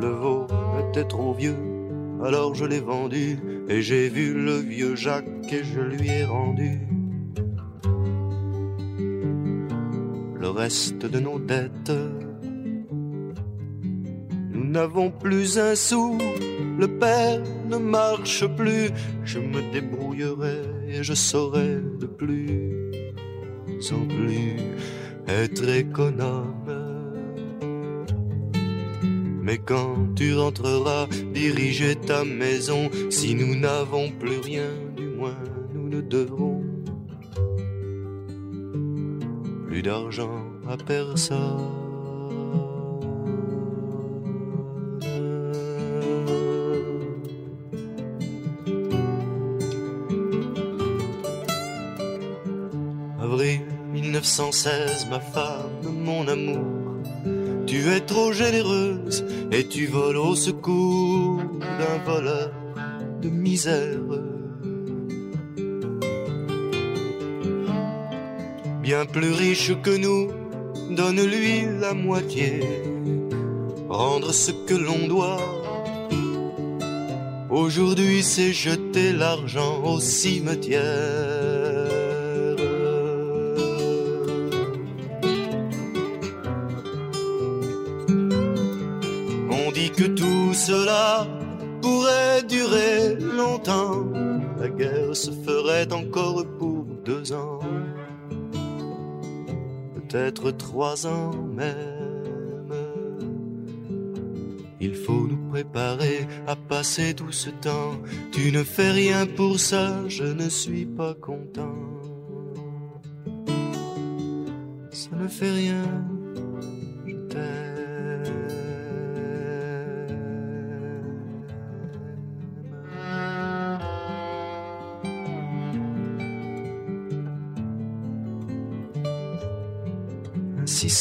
Speaker 17: le veau était trop vieux, alors je l'ai vendu. Et j'ai vu le vieux Jacques et je lui ai rendu le reste de nos dettes. N'avons plus un sou, le père ne marche plus. Je me débrouillerai et je saurai de plus en plus être économe. Mais quand tu rentreras diriger ta maison, si nous n'avons plus rien, du moins nous ne devrons plus d'argent à personne. 1916, ma femme, mon amour, tu es trop généreuse et tu voles au secours d'un voleur de misère. Bien plus riche que nous, donne-lui la moitié, rendre ce que l'on doit. Aujourd'hui, c'est jeter l'argent au cimetière. Que tout cela pourrait durer longtemps. La guerre se ferait encore pour deux ans, peut-être trois ans même. Il faut nous préparer à passer tout ce temps. Tu ne fais rien pour ça, je ne suis pas content. Ça ne fait rien, je t'aime.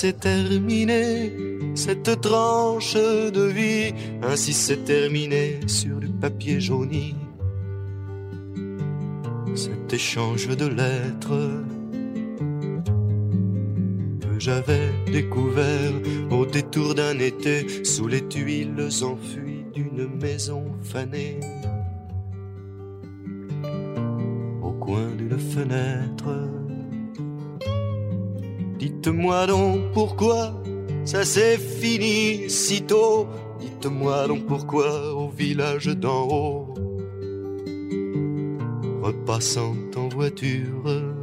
Speaker 17: Ainsi c'est terminé cette tranche de vie, ainsi c'est terminé sur du papier jauni. Cet échange de lettres que j'avais découvert au détour d'un été sous les tuiles enfuies d'une maison fanée. Au coin d'une fenêtre. Dites-moi donc pourquoi ça s'est fini si tôt. Dites-moi donc pourquoi au village d'en haut, repassant en voiture,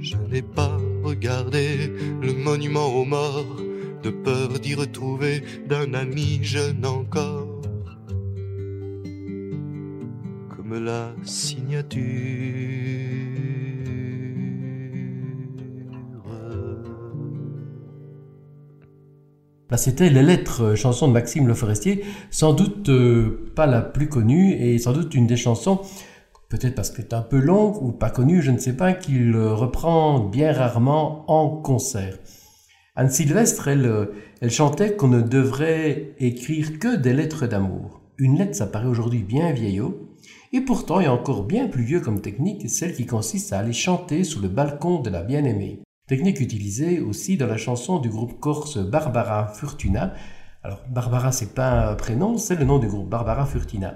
Speaker 17: je n'ai pas regardé le monument aux morts de peur d'y retrouver d'un ami jeune encore, comme la signature.
Speaker 4: Là, c'était les lettres, euh, chanson de Maxime Le Forestier, sans doute euh, pas la plus connue et sans doute une des chansons, peut-être parce qu'elle est un peu longue ou pas connue, je ne sais pas, qu'il euh, reprend bien rarement en concert. Anne Sylvestre, elle, elle chantait qu'on ne devrait écrire que des lettres d'amour. Une lettre, ça paraît aujourd'hui bien vieillot, et pourtant il y a encore bien plus vieux comme technique, celle qui consiste à aller chanter sous le balcon de la bien-aimée. Technique utilisée aussi dans la chanson du groupe corse Barbara Furtuna. Alors Barbara c'est pas un prénom, c'est le nom du groupe Barbara Furtina.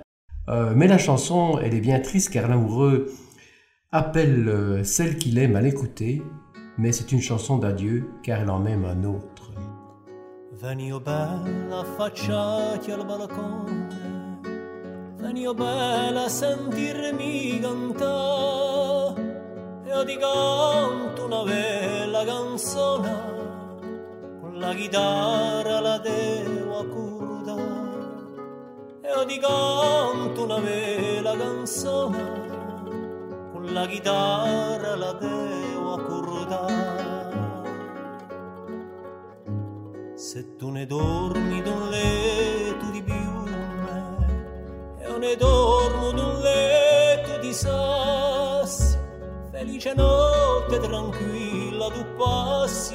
Speaker 4: Euh, mais la chanson elle est bien triste car l'amoureux appelle euh, celle qu'il aime à l'écouter, mais c'est une chanson d'adieu car elle en aime un autre.
Speaker 18: E io ti canto una bella canzone, con la chitarra la devo accordare, e io ti canto una bella canzone, con la chitarra la devo accordare. Se tu ne dormi d'un letto di piume e io ne dormo d'un letto di sassi, felice notte tranquilla tu passi,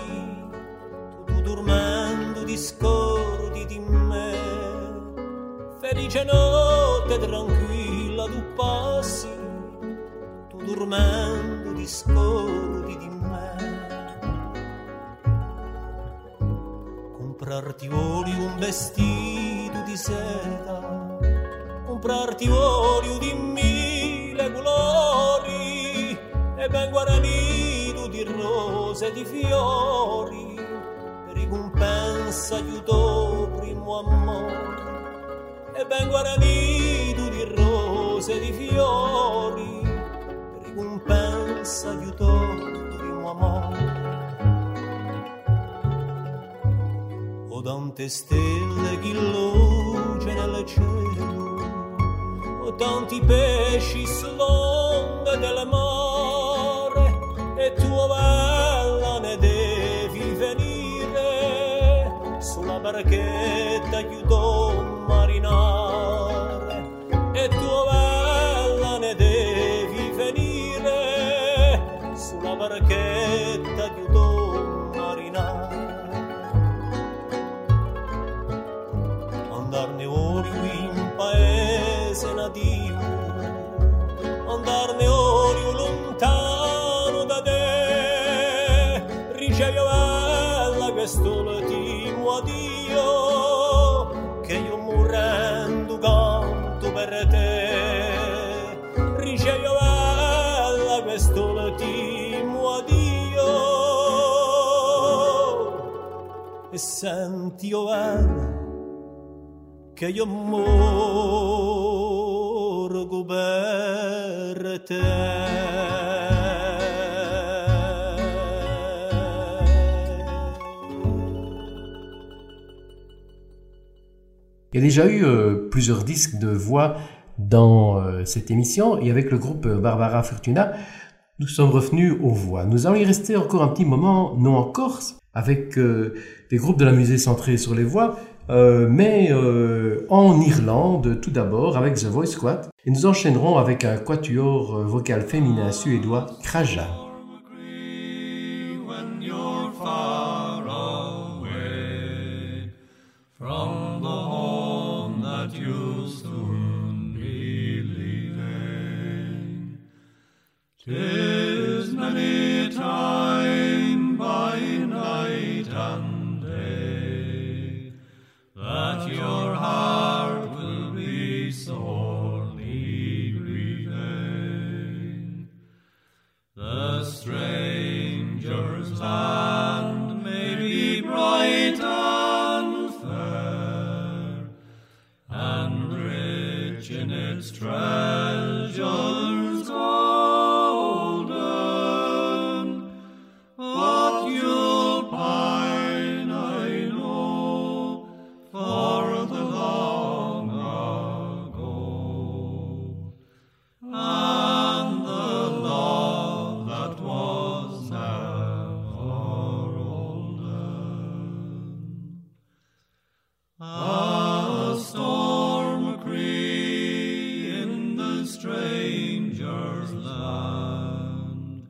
Speaker 18: tu, tu dormendo ti scordi di me. Felice notte tranquilla tu passi, tu dormendo ti scordi di me. comprarti voglio un vestito di seta, comprarti voglio di mille ben guarnito di rose e di fiori, per ricompensa aiuto primo amore e ben guarnito di rose e di fiori, per ricompensa aiuto primo amore. o tante stelle che luce nel cielo, o tanti pesci sull'onda del mare, e tu bella ne devi venire. Sulla barchetta aiuto marinare, e tu Che.
Speaker 4: Il y a déjà eu euh, plusieurs disques de voix dans euh, cette émission et avec le groupe euh, Barbara Fortuna, nous sommes revenus aux voix. Nous allons y rester encore un petit moment, non en Corse, avec des groupes de la musique centrés sur les voix, euh, mais euh, en Irlande tout d'abord avec The Voice Squad, et nous enchaînerons avec un quatuor euh, vocal féminin suédois, Kraja.
Speaker 19: but your heart will be sorely grieving. The stranger's land may be bright and fair, and rich in its treasure. Nature's land.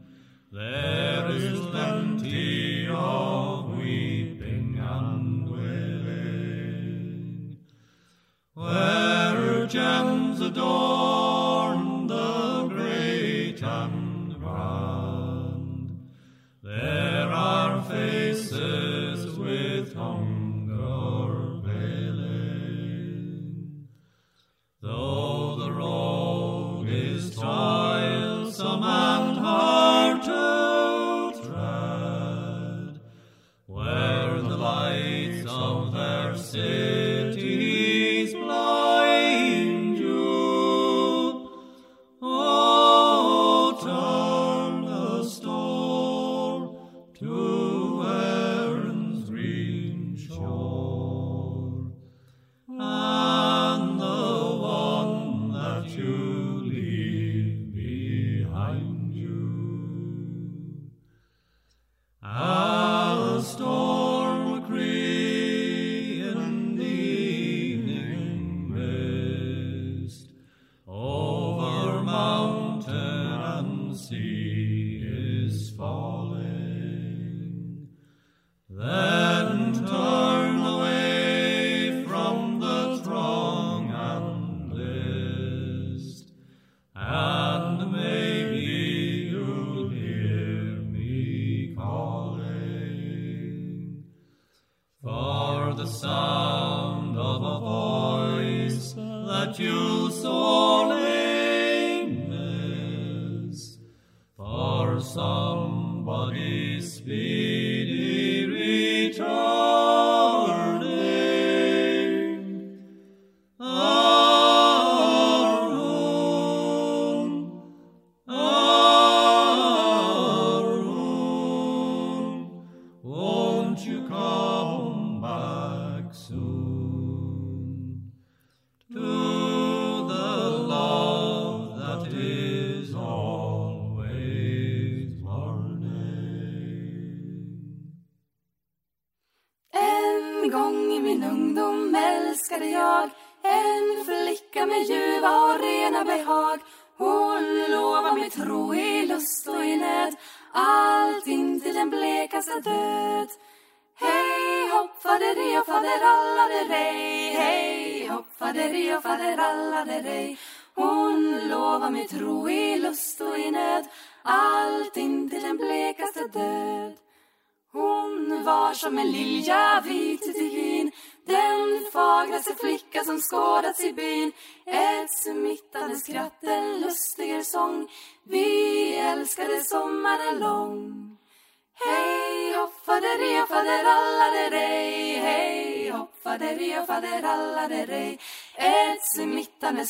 Speaker 19: There is plenty of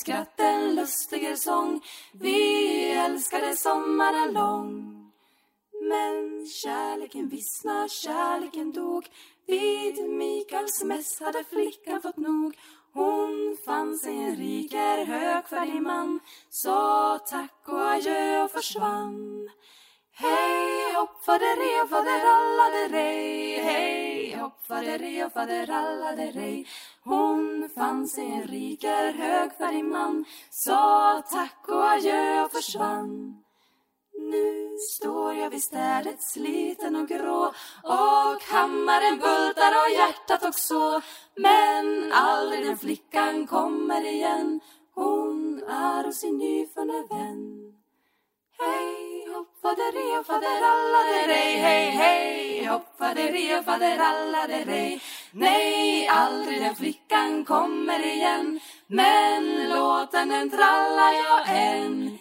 Speaker 6: skratt, en lustiger sång. Vi älskade sommaren lång. Men kärleken vissna, kärleken dog. Vid Mikaels mäss hade flickan fått nog. Hon fann sig en riker, högfärdig man. Sa tack och adjö och försvann. Hej hopp fader och faderallade Hej hopp fader och faderallade Hon fann sig en rik, högfärdig man Sa tack och adjö och försvann. Nu står jag vid städet sliten och grå och hammaren bultar och hjärtat också. Men aldrig den flickan kommer igen. Hon är hos sin nyfunne vän. Hej hopp fader och faderalladerej, Hej hej. Hopp fader och faderalladerej! Nej, aldrig den flickan kommer igen. Men låten den trallar jag än.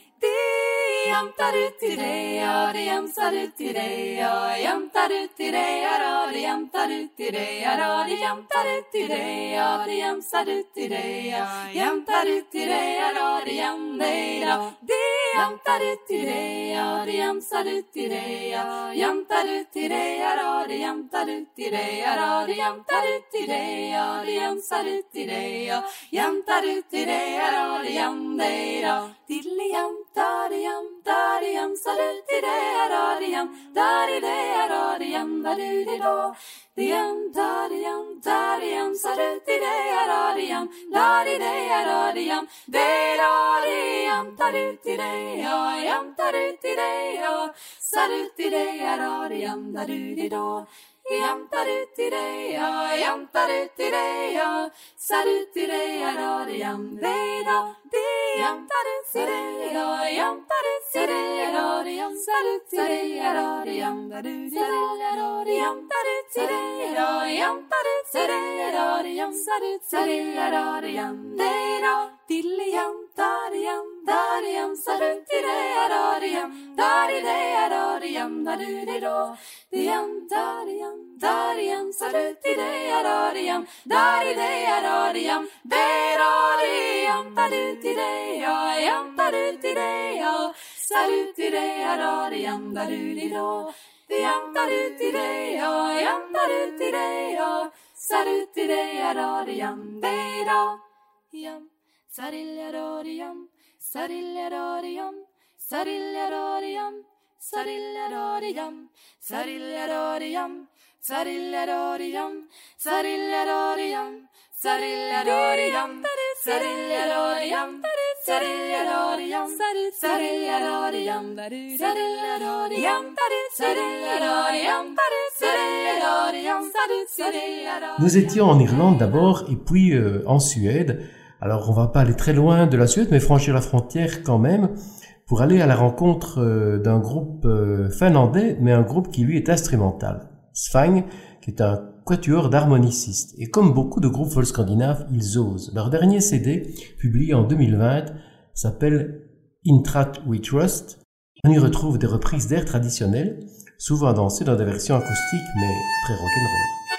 Speaker 6: Jamtar ut till dig, ja det jämtar ut till dig, ja. Jämtar ut till dig, ja det jämtar ut till dig, ja det jämtar ut till dig, ja det jämtar ut till dig, ja. Jämtar ut till dig, ja det jam dig jantarutireja, ori jamsarutireja, jantarutireja, ori jantarutireja, ori jantarutireja, ori jamsarutireja, jantarutireja, ori jandeira, tillijam, tarijam, tarijam, sarutireja, ori jam, darideja, ori jam, darudidå igen, där igen, där igen Sarutidejararijam, laridejararijam Derarijam, tarutidejajam, tarutideja Sarutidejarariam, darudidå Jämtar ut i dig, ja, jämtar ut i dig, ja Sar ut i dig, ja, radiam, dig då Det jämtar ut i dig, ja, jämtar ut där ut i dig, jag jämtar ut i dig, jag sarutirei arari andaruriro de andarutirei o andarutirei o sarutirei arari andeiro yam sarillaroriam sarillaroriam sarillaroriam sarillaroriam sarillaroriam sarillaroriam sarillaroriam sarillaroriam sarillaroriam
Speaker 4: Nous étions en Irlande d'abord et puis euh, en Suède. Alors on va pas aller très loin de la Suède mais franchir la frontière quand même pour aller à la rencontre euh, d'un groupe euh, finlandais mais un groupe qui lui est instrumental. Svang qui est un quatuor d'harmonicistes. Et comme beaucoup de groupes folk scandinaves, ils osent. Leur dernier CD, publié en 2020, s'appelle Intrat We Trust. On y retrouve des reprises d'airs traditionnels, souvent dansées dans des versions acoustiques, mais très rock'n'roll.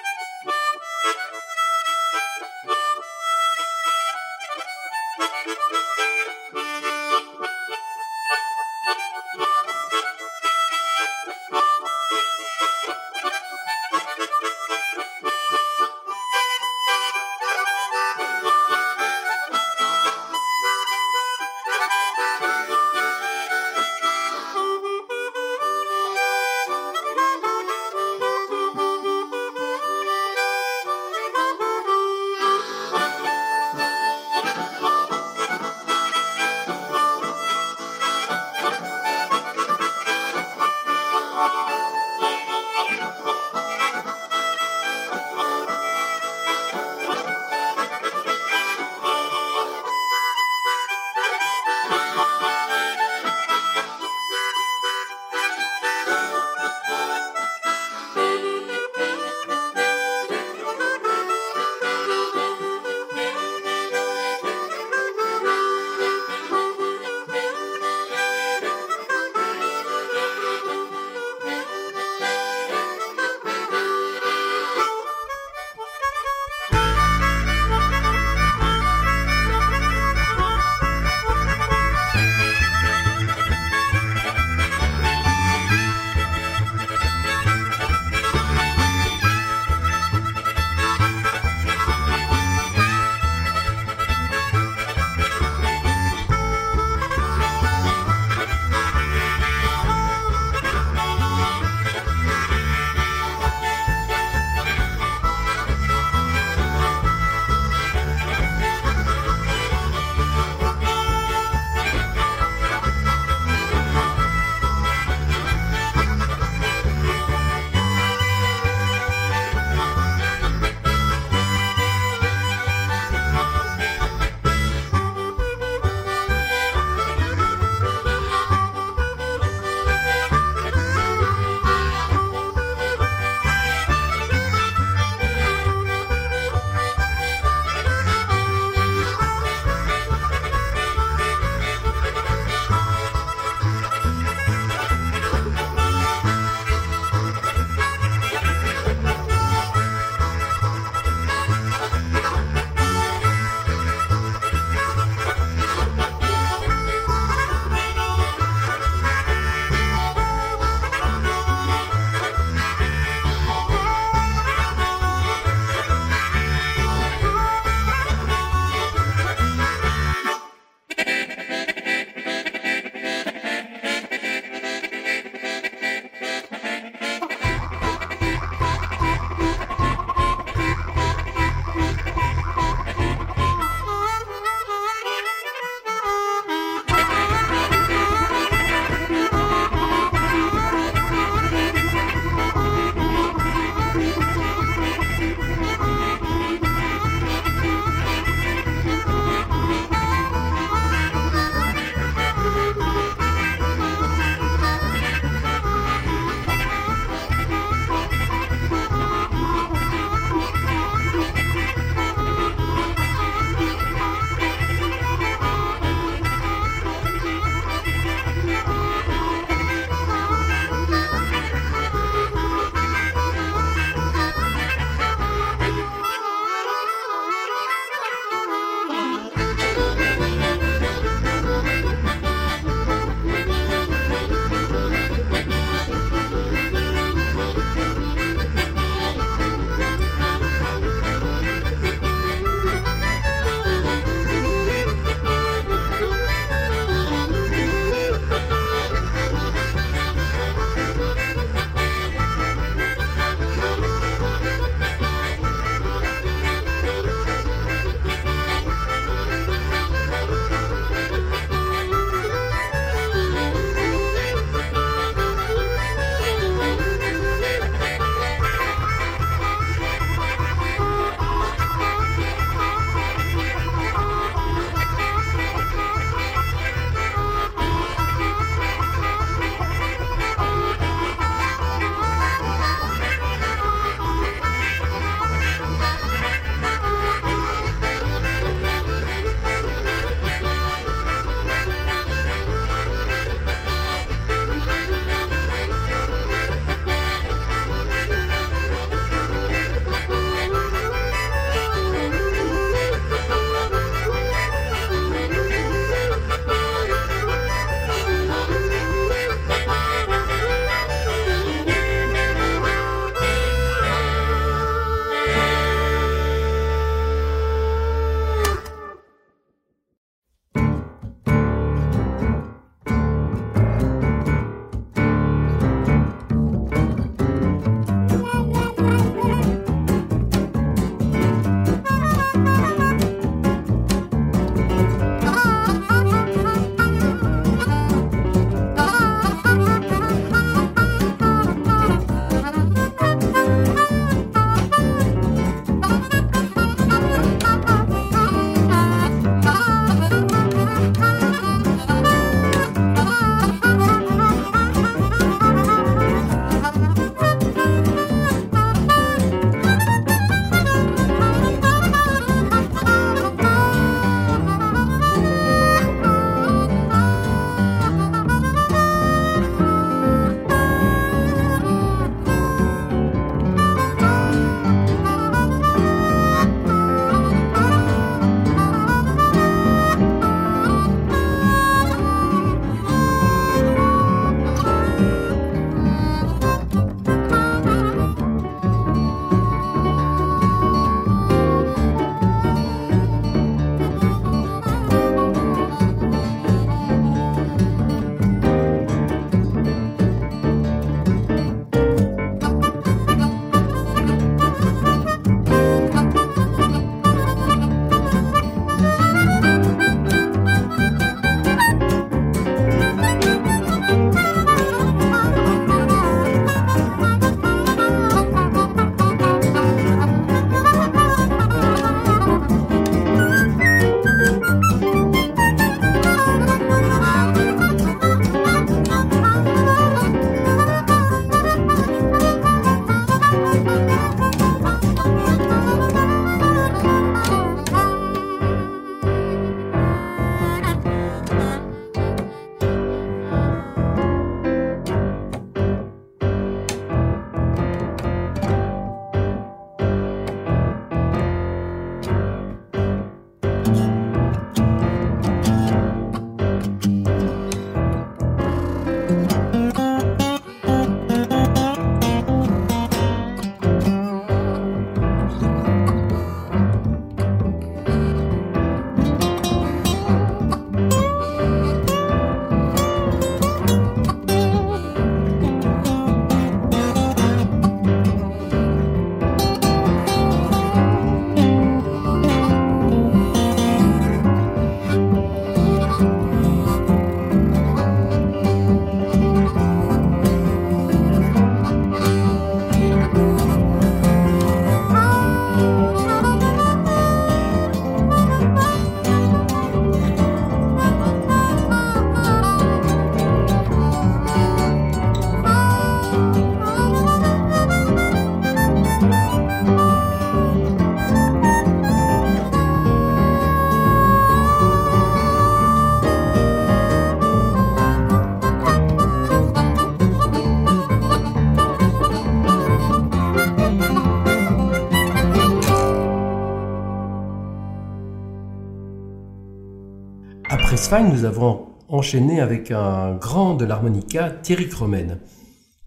Speaker 4: Nous avons enchaîné avec un grand de l'harmonica, Thierry Cromen.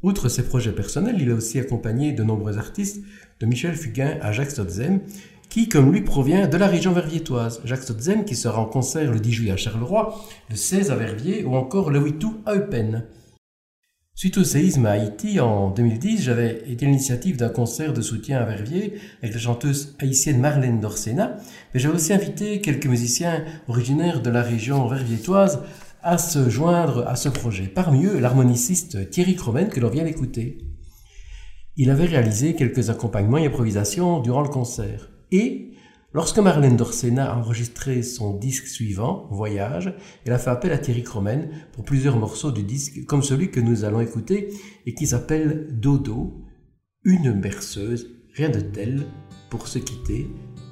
Speaker 4: Outre ses projets personnels, il a aussi accompagné de nombreux artistes, de Michel Fugain à Jacques Stotzem, qui, comme lui, provient de la région verviétoise. Jacques Stotzem, qui sera en concert le 10 juillet à Charleroi, le 16 à Verviers ou encore le 8 août à Eupen. Suite au séisme à Haïti en 2010, j'avais été l'initiative d'un concert de soutien à Verviers avec la chanteuse haïtienne Marlène Dorsena, mais j'avais aussi invité quelques musiciens originaires de la région verviétoise à se joindre à ce projet. Parmi eux, l'harmoniciste Thierry Cromen que l'on vient d'écouter. Il avait réalisé quelques accompagnements et improvisations durant le concert. Et Lorsque Marlène Dorsena a enregistré son disque suivant, Voyage, elle a fait appel à Thierry Cromen pour plusieurs morceaux du disque, comme celui que nous allons écouter et qui s'appelle Dodo, une berceuse, rien de tel pour se quitter,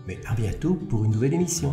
Speaker 4: mais à bientôt pour une nouvelle émission.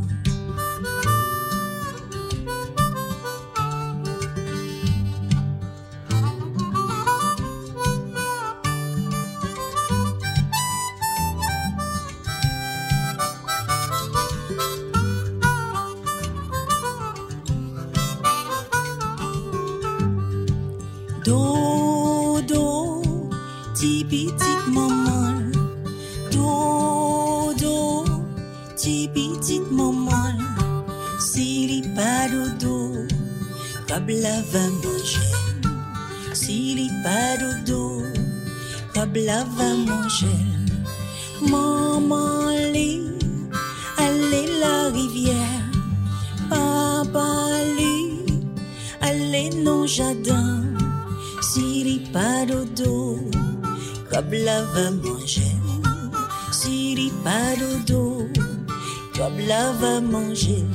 Speaker 20: va manger maman lit allez la rivière papa lit allez non jardin s'il y pas dodo Kabla va manger, Siri pas dodo. Kabla va manger,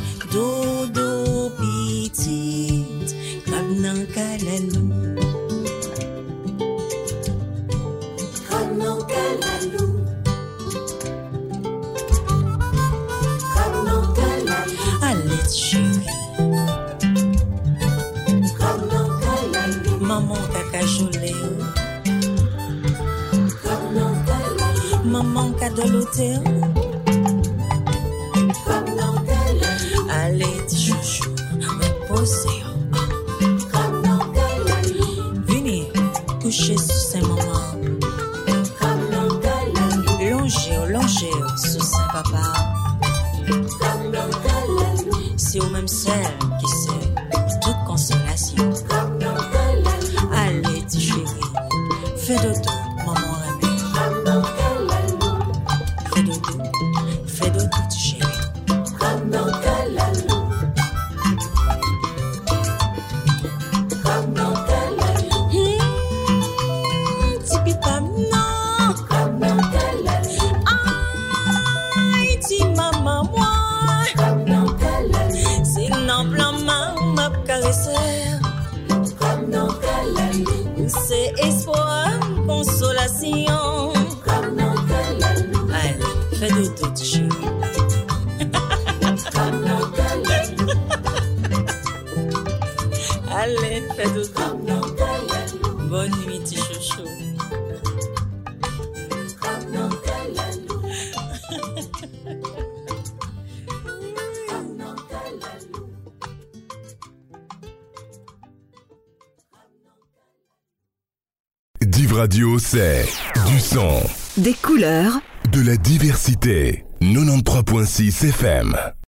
Speaker 20: c'est
Speaker 1: du son,
Speaker 2: Des couleurs,